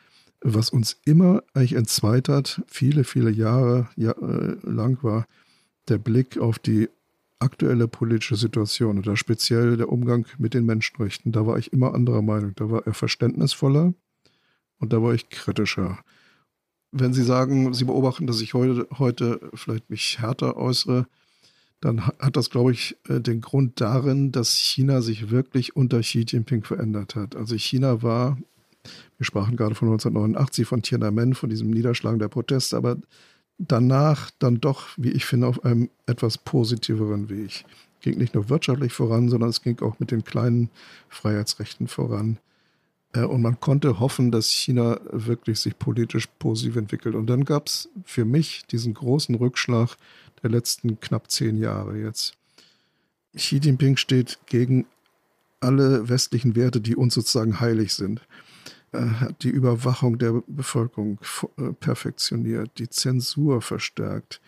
was uns immer eigentlich entzweit hat, viele, viele Jahre ja, äh, lang war, der Blick auf die aktuelle politische Situation oder speziell der Umgang mit den Menschenrechten, da war ich immer anderer Meinung. Da war er verständnisvoller und da war ich kritischer. Wenn Sie sagen, Sie beobachten, dass ich heute, heute vielleicht mich härter äußere, dann hat das, glaube ich, äh, den Grund darin, dass China sich wirklich unter Xi Jinping verändert hat. Also China war, wir sprachen gerade von 1989, von Tiananmen, von diesem Niederschlagen der Proteste, aber danach dann doch, wie ich finde, auf einem etwas positiveren Weg. Ging nicht nur wirtschaftlich voran, sondern es ging auch mit den kleinen Freiheitsrechten voran. Äh, und man konnte hoffen, dass China wirklich sich politisch positiv entwickelt. Und dann gab es für mich diesen großen Rückschlag der letzten knapp zehn Jahre jetzt. Xi Jinping steht gegen alle westlichen Werte, die uns sozusagen heilig sind. Er hat die Überwachung der Bevölkerung äh, perfektioniert, die Zensur verstärkt.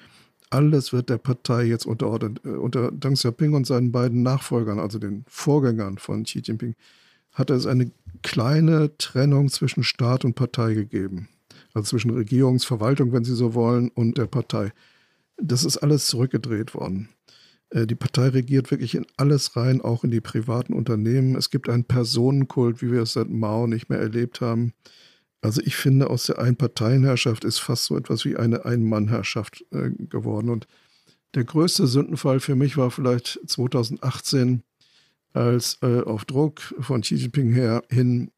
alles wird der Partei jetzt unterordnet. Äh, unter Deng Xiaoping und seinen beiden Nachfolgern, also den Vorgängern von Xi Jinping, hat es eine kleine Trennung zwischen Staat und Partei gegeben. Also zwischen Regierungsverwaltung, wenn Sie so wollen, und der Partei. Das ist alles zurückgedreht worden. Äh, die Partei regiert wirklich in alles rein, auch in die privaten Unternehmen. Es gibt einen Personenkult, wie wir es seit Mao nicht mehr erlebt haben. Also ich finde, aus der Einparteienherrschaft ist fast so etwas wie eine Ein-Mann-Herrschaft äh, geworden. Und der größte Sündenfall für mich war vielleicht 2018, als äh, auf Druck von Xi Jinping her hin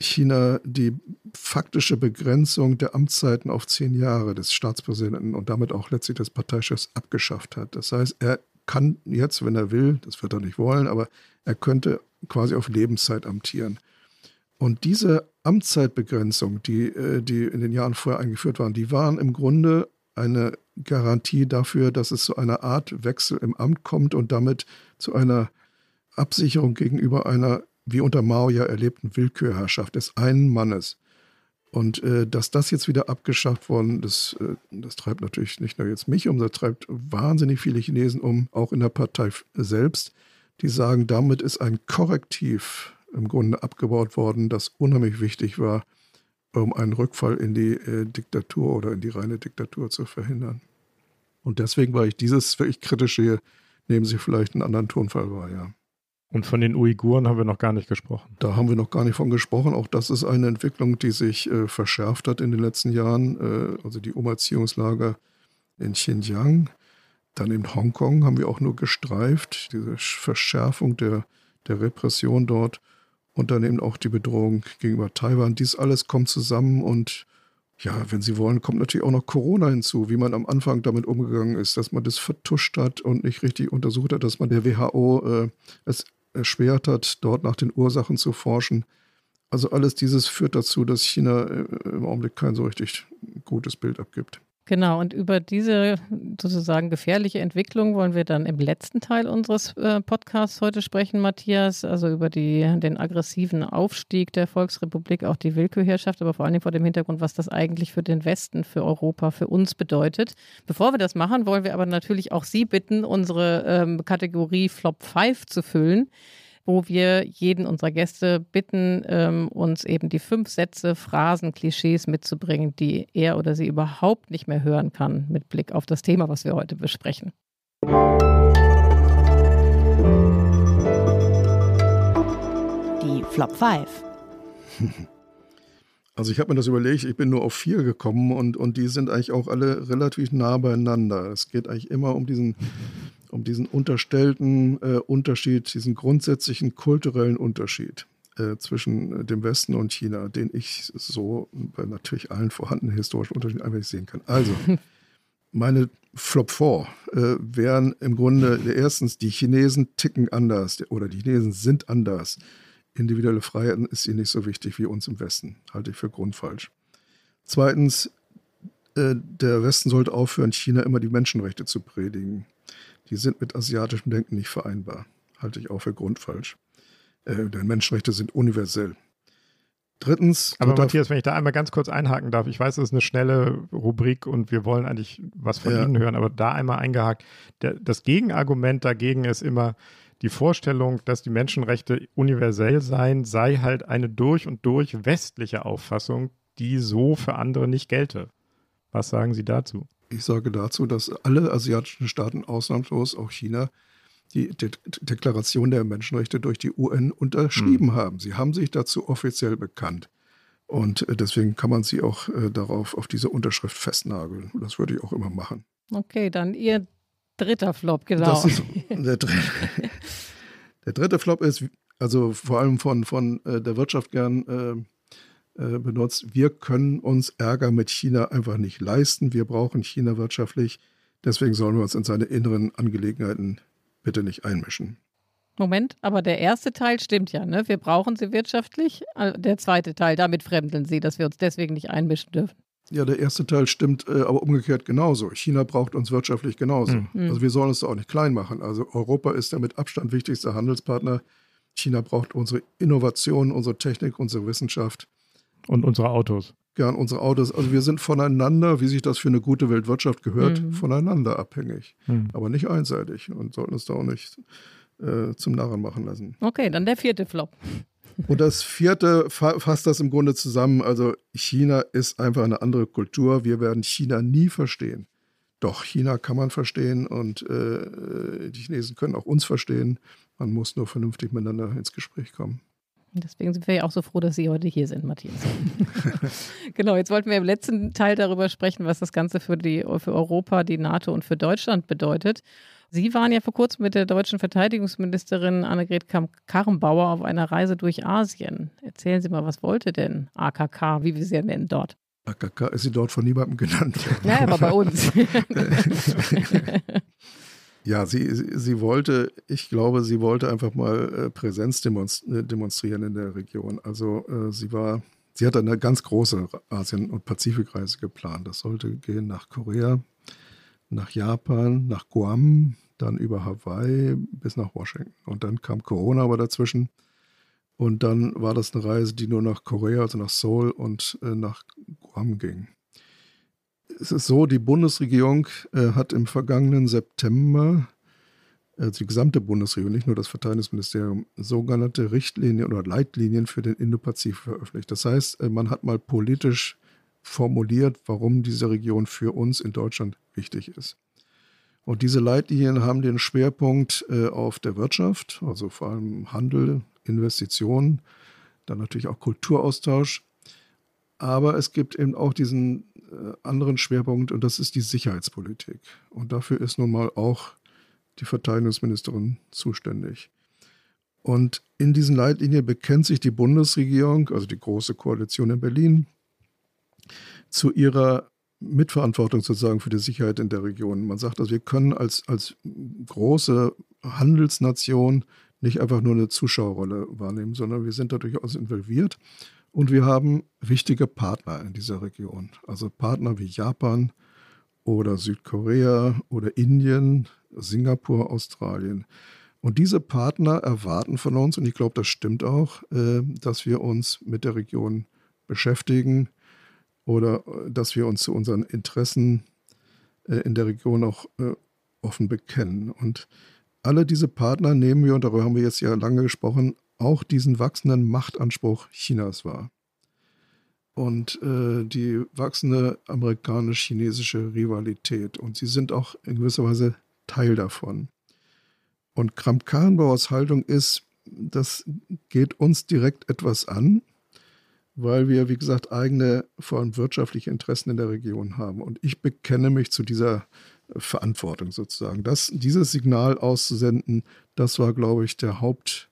China die faktische Begrenzung der Amtszeiten auf zehn Jahre des Staatspräsidenten und damit auch letztlich des Parteichefs abgeschafft hat. Das heißt, er kann jetzt, wenn er will, das wird er nicht wollen, aber er könnte quasi auf Lebenszeit amtieren. Und diese Amtszeitbegrenzung, die, äh, die in den Jahren vorher eingeführt waren, die waren im Grunde eine Garantie dafür, dass es zu einer Art Wechsel im Amt kommt und damit zu einer Absicherung gegenüber einer wie unter Mao ja erlebten Willkürherrschaft des einen Mannes. Und äh, dass das jetzt wieder abgeschafft worden, das, äh, das treibt natürlich nicht nur jetzt mich um, das treibt wahnsinnig viele Chinesen um, auch in der Partei selbst, die sagen, damit ist ein Korrektiv im Grunde abgebaut worden, das unheimlich wichtig war, um einen Rückfall in die äh, Diktatur oder in die reine Diktatur zu verhindern. Und deswegen war ich dieses wirklich kritische nehmen Sie vielleicht einen anderen Tonfall wahr, ja. Und von den Uiguren haben wir noch gar nicht gesprochen. Da haben wir noch gar nicht von gesprochen. Auch das ist eine Entwicklung, die sich äh, verschärft hat in den letzten Jahren. Äh, also die Umerziehungslager in Xinjiang, dann in Hongkong haben wir auch nur gestreift, diese Verschärfung der, der Repression dort und dann eben auch die Bedrohung gegenüber Taiwan. Dies alles kommt zusammen und ja, wenn Sie wollen, kommt natürlich auch noch Corona hinzu, wie man am Anfang damit umgegangen ist, dass man das vertuscht hat und nicht richtig untersucht hat, dass man der WHO äh, es erschwert hat, dort nach den Ursachen zu forschen. Also alles dieses führt dazu, dass China äh, im Augenblick kein so richtig gutes Bild abgibt. Genau, und über diese sozusagen gefährliche Entwicklung wollen wir dann im letzten Teil unseres äh, Podcasts heute sprechen, Matthias. Also über die, den aggressiven Aufstieg der Volksrepublik, auch die Willkürherrschaft, aber vor allem vor dem Hintergrund, was das eigentlich für den Westen, für Europa, für uns bedeutet. Bevor wir das machen, wollen wir aber natürlich auch Sie bitten, unsere ähm, Kategorie Flop 5 zu füllen wo wir jeden unserer Gäste bitten, ähm, uns eben die fünf Sätze, Phrasen, Klischees mitzubringen, die er oder sie überhaupt nicht mehr hören kann mit Blick auf das Thema, was wir heute besprechen. Die Flop 5. (laughs) Also ich habe mir das überlegt, ich bin nur auf vier gekommen und, und die sind eigentlich auch alle relativ nah beieinander. Es geht eigentlich immer um diesen um diesen unterstellten äh, Unterschied, diesen grundsätzlichen kulturellen Unterschied äh, zwischen äh, dem Westen und China, den ich so bei natürlich allen vorhandenen historischen Unterschieden einfach nicht sehen kann. Also, (laughs) meine Flop 4 äh, wären im Grunde erstens, die Chinesen ticken anders oder die Chinesen sind anders. Individuelle Freiheiten ist ihnen nicht so wichtig wie uns im Westen. Halte ich für grundfalsch. Zweitens, äh, der Westen sollte aufhören, China immer die Menschenrechte zu predigen die sind mit asiatischem Denken nicht vereinbar. Halte ich auch für grundfalsch. Äh, denn Menschenrechte sind universell. Drittens. Aber Matthias, wenn ich da einmal ganz kurz einhaken darf, ich weiß, es ist eine schnelle Rubrik und wir wollen eigentlich was von ja. Ihnen hören, aber da einmal eingehakt. Der, das Gegenargument dagegen ist immer die Vorstellung, dass die Menschenrechte universell seien, sei halt eine durch und durch westliche Auffassung, die so für andere nicht gelte. Was sagen Sie dazu? Ich sage dazu, dass alle asiatischen Staaten ausnahmslos, auch China, die De Deklaration der Menschenrechte durch die UN unterschrieben hm. haben. Sie haben sich dazu offiziell bekannt. Und äh, deswegen kann man sie auch äh, darauf, auf diese Unterschrift festnageln. Und das würde ich auch immer machen. Okay, dann Ihr dritter Flop, genau. Das ist (laughs) der, dritte, der dritte Flop ist, also vor allem von, von äh, der Wirtschaft gern äh, benutzt. Wir können uns Ärger mit China einfach nicht leisten. Wir brauchen China wirtschaftlich. Deswegen sollen wir uns in seine inneren Angelegenheiten bitte nicht einmischen. Moment, aber der erste Teil stimmt ja, ne? Wir brauchen sie wirtschaftlich. Äh, der zweite Teil, damit fremdeln sie, dass wir uns deswegen nicht einmischen dürfen. Ja, der erste Teil stimmt, äh, aber umgekehrt genauso. China braucht uns wirtschaftlich genauso. Mhm. Also wir sollen uns da auch nicht klein machen. Also Europa ist der mit Abstand wichtigste Handelspartner. China braucht unsere Innovation, unsere Technik, unsere Wissenschaft. Und unsere Autos. gern unsere Autos. Also wir sind voneinander, wie sich das für eine gute Weltwirtschaft gehört, mhm. voneinander abhängig. Mhm. Aber nicht einseitig und sollten uns da auch nicht äh, zum Narren machen lassen. Okay, dann der vierte Flop. (laughs) Und das vierte fasst das im Grunde zusammen. Also China ist einfach eine andere Kultur. Wir werden China nie verstehen. Doch, China kann man verstehen und äh, die Chinesen können auch uns verstehen. Man muss nur vernünftig miteinander ins Gespräch kommen. Deswegen sind wir ja auch so froh, dass Sie heute hier sind, Matthias. (laughs) genau, jetzt wollten wir im letzten Teil darüber sprechen, was das Ganze für, die, für Europa, die NATO und für Deutschland bedeutet. Sie waren ja vor kurzem mit der deutschen Verteidigungsministerin Annegret Karrenbauer auf einer Reise durch Asien. Erzählen Sie mal, was wollte denn AKK, wie wir sie ja nennen, dort? AKK ist sie dort von niemandem genannt worden. Ja, aber bei (laughs) uns. (laughs) Ja, sie, sie wollte, ich glaube, sie wollte einfach mal äh, Präsenz äh, demonstrieren in der Region. Also äh, sie war, sie hatte eine ganz große Asien- und Pazifikreise geplant. Das sollte gehen nach Korea, nach Japan, nach Guam, dann über Hawaii bis nach Washington. Und dann kam Corona aber dazwischen. Und dann war das eine Reise, die nur nach Korea, also nach Seoul und nach Guam ging es ist so, die Bundesregierung äh, hat im vergangenen September, also die gesamte Bundesregierung, nicht nur das Verteidigungsministerium, sogenannte Richtlinien oder Leitlinien für den Indopazifik veröffentlicht. Das heißt, äh, man hat mal politisch formuliert, warum diese Region für uns in Deutschland wichtig ist. Und diese Leitlinien haben den Schwerpunkt äh, auf der Wirtschaft, also vor allem Handel, Investitionen, dann natürlich auch Kulturaustausch. Aber es gibt eben auch diesen anderen Schwerpunkt und das ist die Sicherheitspolitik. Und dafür ist nun mal auch die Verteidigungsministerin zuständig. Und in diesen Leitlinien bekennt sich die Bundesregierung, also die Große Koalition in Berlin, zu ihrer Mitverantwortung sozusagen für die Sicherheit in der Region. Man sagt also, wir können als, als große Handelsnation nicht einfach nur eine Zuschauerrolle wahrnehmen, sondern wir sind da durchaus involviert. Und wir haben wichtige Partner in dieser Region. Also Partner wie Japan oder Südkorea oder Indien, Singapur, Australien. Und diese Partner erwarten von uns, und ich glaube, das stimmt auch, äh, dass wir uns mit der Region beschäftigen oder äh, dass wir uns zu unseren Interessen äh, in der Region auch offen bekennen. Und alle diese Partner nehmen wir, und darüber haben wir jetzt ja lange gesprochen, auch diesen wachsenden Machtanspruch Chinas wahr. Und äh, die wachsende amerikanisch-chinesische Rivalität. Und sie sind auch in gewisser Weise Teil davon. Und Kramp-Karrenbauers Haltung ist, das geht uns direkt etwas an, weil wir, wie gesagt, eigene, vor allem wirtschaftliche Interessen in der Region haben. Und ich bekenne mich zu dieser Verantwortung sozusagen. Das, dieses Signal auszusenden, das war, glaube ich, der Haupt,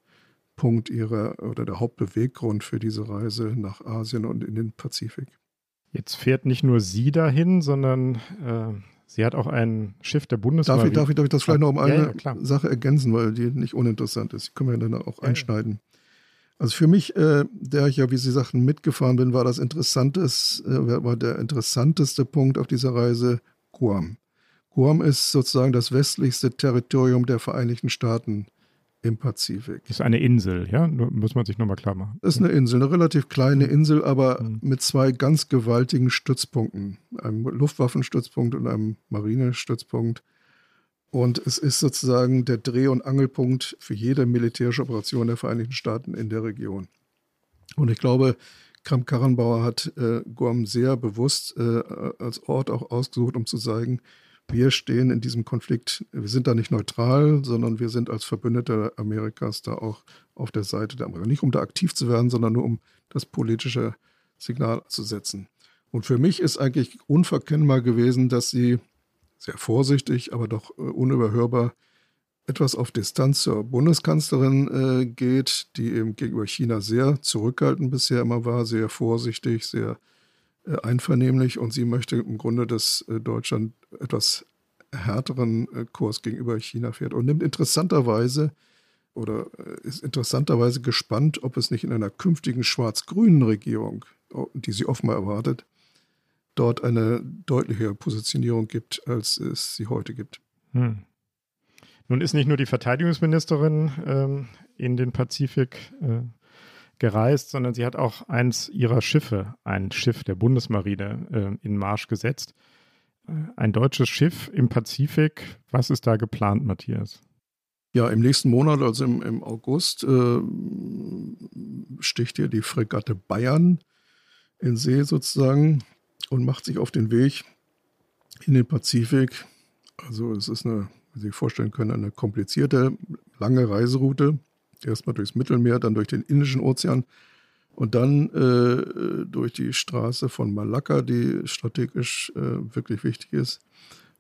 Punkt ihrer oder der Hauptbeweggrund für diese Reise nach Asien und in den Pazifik. Jetzt fährt nicht nur sie dahin, sondern äh, sie hat auch ein Schiff der Bundeswehr. Darf ich, darf ich, darf ich das vielleicht noch um eine ja, ja, Sache ergänzen, weil die nicht uninteressant ist? Die können wir dann auch ja, einschneiden. Also für mich, äh, der ich ja, wie Sie sagten, mitgefahren bin, war das Interessantes, äh, war der interessanteste Punkt auf dieser Reise Guam. Guam ist sozusagen das westlichste Territorium der Vereinigten Staaten im Pazifik. Das ist eine Insel, ja? muss man sich nochmal klar machen. Ist eine Insel, eine relativ kleine Insel, aber mhm. mit zwei ganz gewaltigen Stützpunkten. Einem Luftwaffenstützpunkt und einem Marinestützpunkt. Und es ist sozusagen der Dreh- und Angelpunkt für jede militärische Operation der Vereinigten Staaten in der Region. Und ich glaube, Kramp-Karrenbauer hat äh, Guam sehr bewusst äh, als Ort auch ausgesucht, um zu zeigen, wir stehen in diesem Konflikt, wir sind da nicht neutral, sondern wir sind als Verbündete Amerikas da auch auf der Seite der Amerikaner. Nicht um da aktiv zu werden, sondern nur um das politische Signal zu setzen. Und für mich ist eigentlich unverkennbar gewesen, dass sie sehr vorsichtig, aber doch äh, unüberhörbar etwas auf Distanz zur Bundeskanzlerin äh, geht, die eben gegenüber China sehr zurückhaltend bisher immer war, sehr vorsichtig, sehr einvernehmlich und sie möchte im Grunde, dass äh, Deutschland etwas härteren äh, Kurs gegenüber China fährt und nimmt interessanterweise oder ist interessanterweise gespannt, ob es nicht in einer künftigen schwarz-grünen Regierung, die sie offenbar erwartet, dort eine deutliche Positionierung gibt, als es sie heute gibt. Hm. Nun ist nicht nur die Verteidigungsministerin ähm, in den Pazifik äh, gereist, sondern sie hat auch eins ihrer Schiffe, ein Schiff der Bundesmarine, äh, in Marsch gesetzt. Äh, ein deutsches Schiff im Pazifik. Was ist da geplant, Matthias? Ja, im nächsten Monat, also im, im August, äh, sticht hier die Fregatte Bayern in See sozusagen und macht sich auf den Weg in den Pazifik. Also es ist eine, wie Sie sich vorstellen können, eine komplizierte, lange Reiseroute. Erstmal durchs Mittelmeer, dann durch den Indischen Ozean und dann äh, durch die Straße von Malakka, die strategisch äh, wirklich wichtig ist,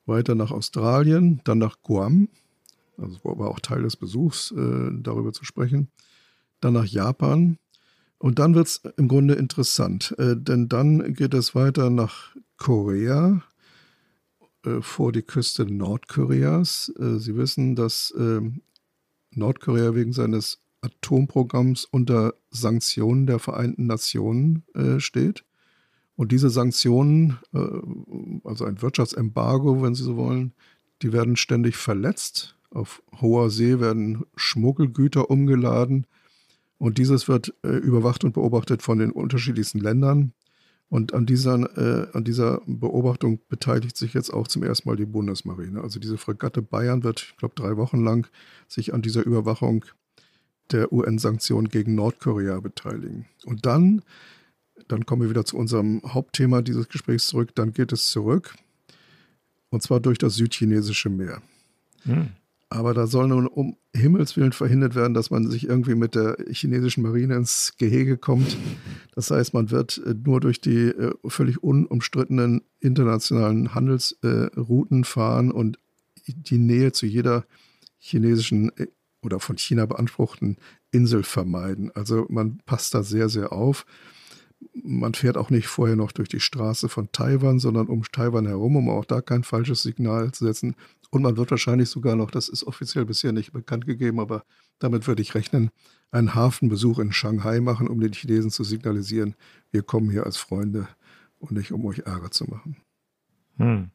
weiter nach Australien, dann nach Guam, also war auch Teil des Besuchs, äh, darüber zu sprechen, dann nach Japan. Und dann wird es im Grunde interessant, äh, denn dann geht es weiter nach Korea, äh, vor die Küste Nordkoreas. Äh, Sie wissen, dass ähm, Nordkorea wegen seines Atomprogramms unter Sanktionen der Vereinten Nationen äh, steht. Und diese Sanktionen, äh, also ein Wirtschaftsembargo, wenn Sie so wollen, die werden ständig verletzt. Auf hoher See werden Schmuggelgüter umgeladen. Und dieses wird äh, überwacht und beobachtet von den unterschiedlichsten Ländern. Und an dieser, äh, an dieser Beobachtung beteiligt sich jetzt auch zum ersten Mal die Bundesmarine. Also diese Fregatte Bayern wird, ich glaube, drei Wochen lang sich an dieser Überwachung der UN-Sanktionen gegen Nordkorea beteiligen. Und dann, dann kommen wir wieder zu unserem Hauptthema dieses Gesprächs zurück, dann geht es zurück. Und zwar durch das südchinesische Meer. Hm. Aber da soll nun um Himmels Willen verhindert werden, dass man sich irgendwie mit der chinesischen Marine ins Gehege kommt. Das heißt, man wird äh, nur durch die äh, völlig unumstrittenen internationalen Handelsrouten fahren und die Nähe zu jeder chinesischen äh, oder von China beanspruchten Insel vermeiden. Also man passt da sehr, sehr auf. Man fährt auch nicht vorher noch durch die Straße von Taiwan, sondern um Taiwan herum, um auch da kein falsches Signal zu setzen. Und man wird wahrscheinlich sogar noch, das ist offiziell bisher nicht bekannt gegeben, aber damit würde ich rechnen, einen Hafenbesuch in Shanghai machen, um den Chinesen zu signalisieren, wir kommen hier als Freunde und nicht um euch Ärger zu machen. Hm.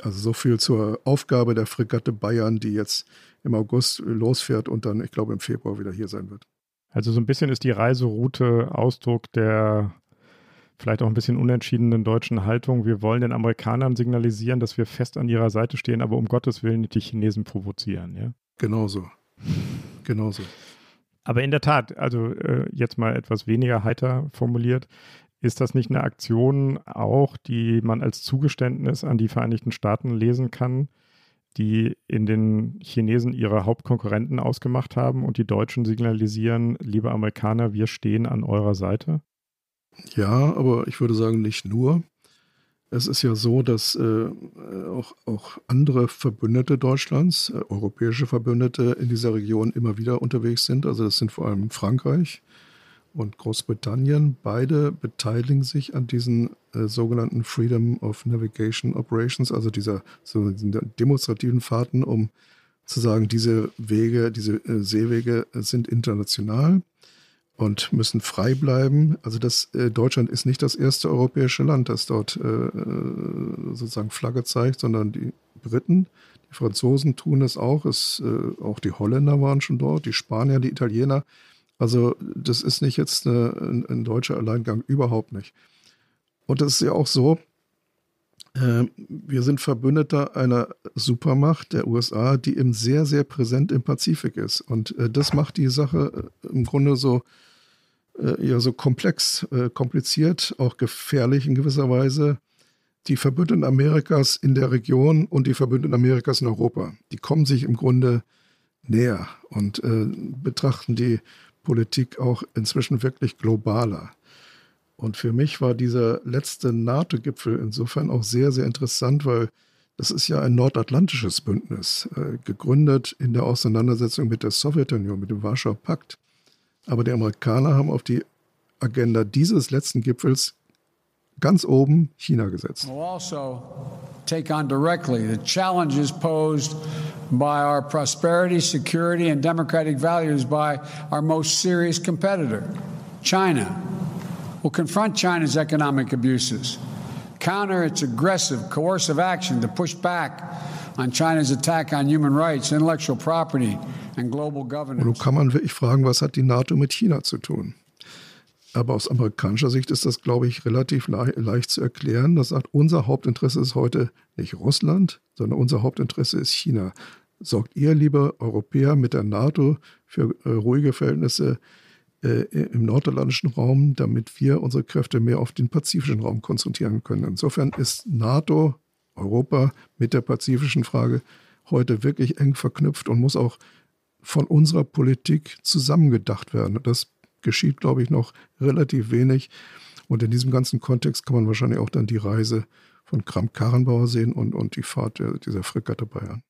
Also so viel zur Aufgabe der Fregatte Bayern, die jetzt im August losfährt und dann, ich glaube, im Februar wieder hier sein wird. Also so ein bisschen ist die Reiseroute Ausdruck der vielleicht auch ein bisschen unentschiedenen deutschen Haltung. Wir wollen den Amerikanern signalisieren, dass wir fest an ihrer Seite stehen, aber um Gottes Willen nicht die Chinesen provozieren. Ja? Genauso. Genauso. Aber in der Tat, also äh, jetzt mal etwas weniger heiter formuliert, ist das nicht eine Aktion auch, die man als Zugeständnis an die Vereinigten Staaten lesen kann, die in den Chinesen ihre Hauptkonkurrenten ausgemacht haben und die Deutschen signalisieren, liebe Amerikaner, wir stehen an eurer Seite? Ja, aber ich würde sagen, nicht nur. Es ist ja so, dass äh, auch, auch andere Verbündete Deutschlands, äh, europäische Verbündete in dieser Region immer wieder unterwegs sind. Also das sind vor allem Frankreich, und Großbritannien. Beide beteiligen sich an diesen äh, sogenannten Freedom of Navigation Operations, also dieser so demonstrativen Fahrten, um zu sagen, diese Wege, diese äh, Seewege sind international und müssen frei bleiben. Also das äh, Deutschland ist nicht das erste europäische Land, das dort äh, äh, sozusagen Flagge zeigt, sondern die Briten, die Franzosen tun es auch. Es, äh, auch die Holländer waren schon dort, die Spanier, die Italiener. Also das ist nicht jetzt eine, ein, ein, deutscher Alleingang, überhaupt nicht. Und es ist ja auch so, äh, wir sind Verbündeter einer Supermacht der USA, die eben sehr, sehr präsent im Pazifik ist. Und äh, das macht die Sache äh, im Grunde so, äh, ja, so komplex, kompliziert, auch gefährlich in gewisser Weise. Die Verbündeten Amerikas in der Region und die Verbündeten Amerikas in Europa, die kommen sich im Grunde näher und betrachten die Politik auch inzwischen wirklich globaler. Und für mich war dieser letzte NATO-Gipfel insofern auch sehr, sehr interessant, weil das ist ja ein nordatlantisches Bündnis, äh, gegründet in der Auseinandersetzung mit der Sowjetunion, mit dem Warschauer Pakt. Aber die Amerikaner haben auf die Agenda dieses letzten Gipfels ganz oben China gesetzt. We'll also take on directly the challenges posed by our prosperity, security and democratic values by our most serious competitor, China. We'll confront China's economic abuses, counter its aggressive, coercive action to push back on China's attack on human rights, intellectual property and global governance. Und nun kann man wirklich fragen, was hat die NATO mit China zu tun? Aber aus amerikanischer Sicht ist das, glaube ich, relativ le leicht zu erklären. Das sagt, unser Hauptinteresse ist heute nicht Russland, sondern unser Hauptinteresse ist China. Sorgt ihr, liebe Europäer, mit der NATO für äh, ruhige Verhältnisse äh, im nordatlantischen Raum, damit wir unsere Kräfte mehr auf den pazifischen Raum konzentrieren können. Insofern ist NATO, Europa mit der pazifischen Frage heute wirklich eng verknüpft und muss auch von unserer Politik zusammengedacht werden. Das geschieht, glaube ich, noch relativ wenig. Und in diesem ganzen Kontext kann man wahrscheinlich auch dann die Reise von Kramp-Karrenbauer sehen und, und die Fahrt dieser Fregatte Bayern.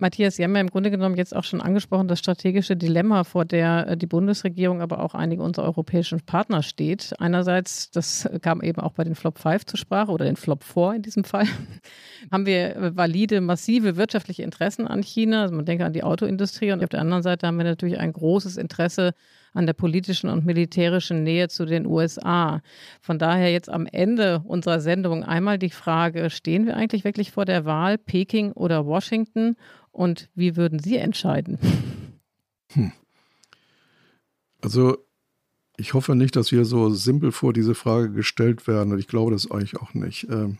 Matthias, Sie haben ja im Grunde genommen jetzt auch schon angesprochen, das strategische Dilemma, vor der äh, die Bundesregierung, aber auch einige unserer europäischen Partner steht. Einerseits, das kam eben auch bei den Flop 5 zur Sprache oder den Flop 4 in diesem Fall, (laughs) haben wir äh, valide, massive wirtschaftliche Interessen an China. Also man denke an die Autoindustrie und auf der anderen Seite haben wir natürlich ein großes Interesse an der politischen und militärischen Nähe zu den USA. Von daher jetzt am Ende unserer Sendung einmal die Frage, stehen wir eigentlich wirklich vor der Wahl Peking oder Washington? Und wie würden Sie entscheiden? Hm. Also ich hoffe nicht, dass wir so simpel vor diese Frage gestellt werden. Und ich glaube das eigentlich auch nicht. Ähm,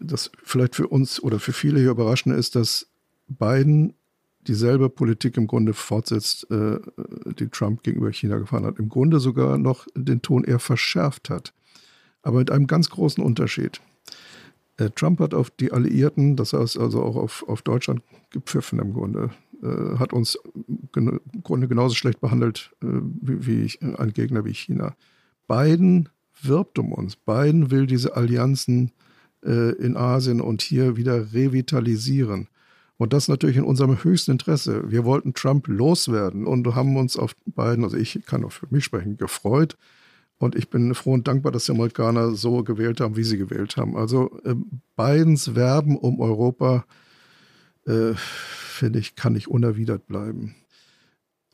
das vielleicht für uns oder für viele hier überraschend ist, dass Biden dieselbe Politik im Grunde fortsetzt, äh, die Trump gegenüber China gefahren hat. Im Grunde sogar noch den Ton eher verschärft hat. Aber mit einem ganz großen Unterschied. Äh, Trump hat auf die Alliierten, das heißt also auch auf, auf Deutschland, gepfiffen im Grunde. Äh, hat uns im Grunde genauso schlecht behandelt äh, wie, wie ein Gegner wie China. Biden wirbt um uns. Biden will diese Allianzen äh, in Asien und hier wieder revitalisieren. Und das natürlich in unserem höchsten Interesse. Wir wollten Trump loswerden und haben uns auf Biden, also ich kann auch für mich sprechen, gefreut. Und ich bin froh und dankbar, dass die Amerikaner so gewählt haben, wie sie gewählt haben. Also äh, Bidens Werben um Europa, äh, finde ich, kann nicht unerwidert bleiben.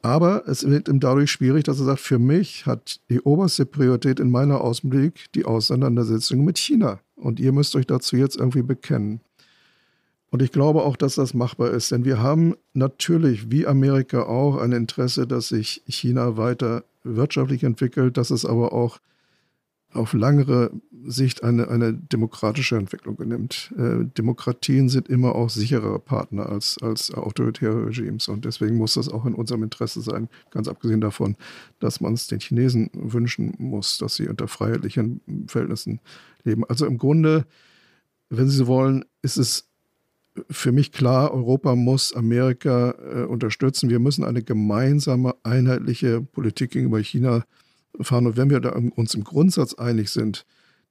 Aber es wird ihm dadurch schwierig, dass er sagt, für mich hat die oberste Priorität in meiner Außenblick die Auseinandersetzung mit China. Und ihr müsst euch dazu jetzt irgendwie bekennen. Und ich glaube auch, dass das machbar ist, denn wir haben natürlich, wie Amerika auch, ein Interesse, dass sich China weiter wirtschaftlich entwickelt, dass es aber auch auf langere Sicht eine, eine demokratische Entwicklung nimmt. Äh, Demokratien sind immer auch sicherer Partner als, als autoritäre Regimes und deswegen muss das auch in unserem Interesse sein, ganz abgesehen davon, dass man es den Chinesen wünschen muss, dass sie unter freiheitlichen Verhältnissen leben. Also im Grunde, wenn Sie so wollen, ist es für mich klar, Europa muss Amerika äh, unterstützen. Wir müssen eine gemeinsame, einheitliche Politik gegenüber China fahren. Und wenn wir uns im Grundsatz einig sind,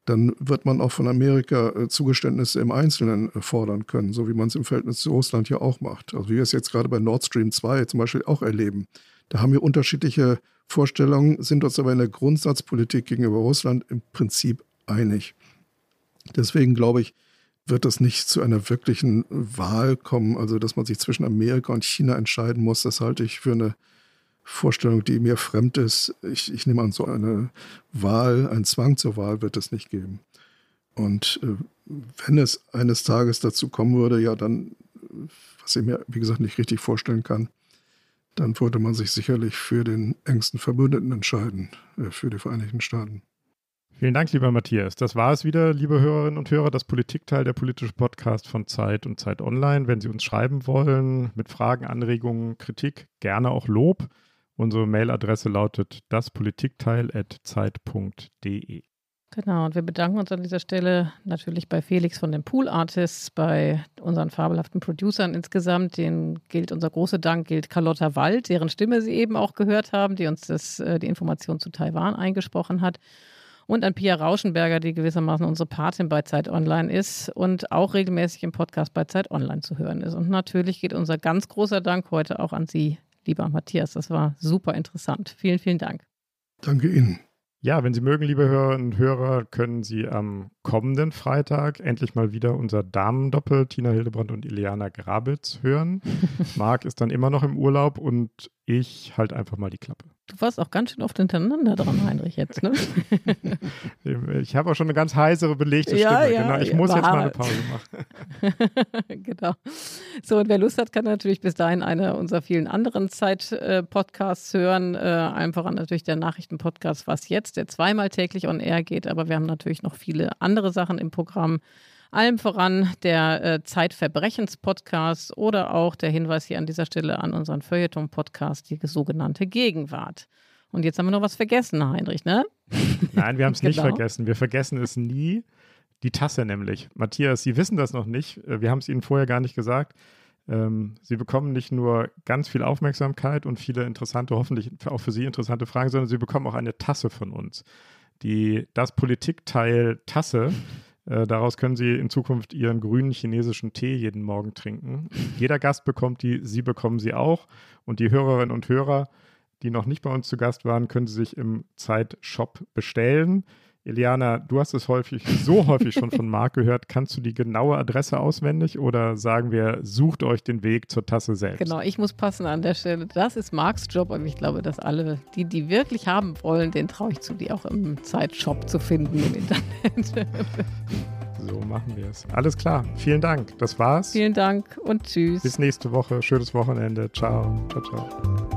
dann wird man auch von Amerika äh, Zugeständnisse im Einzelnen äh, fordern können, so wie man es im Verhältnis zu Russland ja auch macht. Also wie wir es jetzt gerade bei Nord Stream 2 zum Beispiel auch erleben. Da haben wir unterschiedliche Vorstellungen, sind uns aber in der Grundsatzpolitik gegenüber Russland im Prinzip einig. Deswegen glaube ich, wird es nicht zu einer wirklichen Wahl kommen, also dass man sich zwischen Amerika und China entscheiden muss. Das halte ich für eine Vorstellung, die mir fremd ist. Ich, ich nehme an, so eine Wahl, einen Zwang zur Wahl wird es nicht geben. Und äh, wenn es eines Tages dazu kommen würde, ja, dann, was ich mir, wie gesagt, nicht richtig vorstellen kann, dann würde man sich sicherlich für den engsten Verbündeten entscheiden, äh, für die Vereinigten Staaten. Vielen Dank, lieber Matthias. Das war es wieder, liebe Hörerinnen und Hörer, das Politikteil der politische Podcast von Zeit und Zeit Online. Wenn Sie uns schreiben wollen mit Fragen, Anregungen, Kritik, gerne auch Lob. Unsere Mailadresse lautet daspolitikteil.zeit.de. Genau, und wir bedanken uns an dieser Stelle natürlich bei Felix von den Pool Artists, bei unseren fabelhaften Producern insgesamt. Den gilt unser großer Dank, gilt Carlotta Wald, deren Stimme Sie eben auch gehört haben, die uns das, äh, die Information zu Taiwan eingesprochen hat und an Pia Rauschenberger, die gewissermaßen unsere Patin bei Zeit Online ist und auch regelmäßig im Podcast bei Zeit Online zu hören ist. Und natürlich geht unser ganz großer Dank heute auch an Sie, lieber Matthias. Das war super interessant. Vielen, vielen Dank. Danke Ihnen. Ja, wenn Sie mögen, liebe Hörerinnen und Hörer, können Sie am kommenden Freitag endlich mal wieder unser Damendoppel Tina Hildebrand und Ileana Grabitz hören. (laughs) Marc ist dann immer noch im Urlaub und ich halte einfach mal die Klappe. Du warst auch ganz schön oft hintereinander dran, Heinrich, jetzt, ne? (laughs) ich habe auch schon eine ganz heisere belegte ja, Stimme. Ja, genau. Ich ja, muss jetzt mal eine. Pause machen. (laughs) genau. So, und wer Lust hat, kann natürlich bis dahin eine unserer vielen anderen Zeit-Podcasts hören. Äh, einfach an natürlich der Nachrichtenpodcast Was jetzt, der zweimal täglich on air geht. Aber wir haben natürlich noch viele andere Sachen im Programm. Allem voran der äh, Zeitverbrechens-Podcast oder auch der Hinweis hier an dieser Stelle an unseren Feuilleton-Podcast, die sogenannte Gegenwart. Und jetzt haben wir noch was vergessen, Heinrich, ne? Nein, wir haben es (laughs) nicht Genau. vergessen. Wir vergessen es nie. Die Tasse nämlich. Matthias, Sie wissen das noch nicht. Äh, Wir haben es Ihnen vorher gar nicht gesagt. Ähm, Sie bekommen nicht nur ganz viel Aufmerksamkeit und viele interessante, hoffentlich auch für Sie interessante Fragen, sondern Sie bekommen auch eine Tasse von uns. Die, das Politikteil Tasse, (laughs) daraus können Sie in Zukunft Ihren grünen chinesischen Tee jeden Morgen trinken. (laughs) Jeder Gast bekommt die, Sie bekommen sie auch. Und die Hörerinnen und Hörer, die noch nicht bei uns zu Gast waren, können sie sich im Zeitshop bestellen. Eliana, du hast es häufig, so häufig schon von Marc gehört. Kannst du die genaue Adresse auswendig oder sagen wir, sucht euch den Weg zur Tasse selbst? Genau, ich muss passen an der Stelle. Das ist Marks Job, aber ich glaube, dass alle, die, die wirklich haben wollen, den traue ich zu, die auch im Zeitshop zu finden im Internet. (laughs) So machen wir es. Alles klar. Vielen Dank. Das war's. Vielen Dank und tschüss. Bis nächste Woche. Schönes Wochenende. Ciao. Ciao, ciao.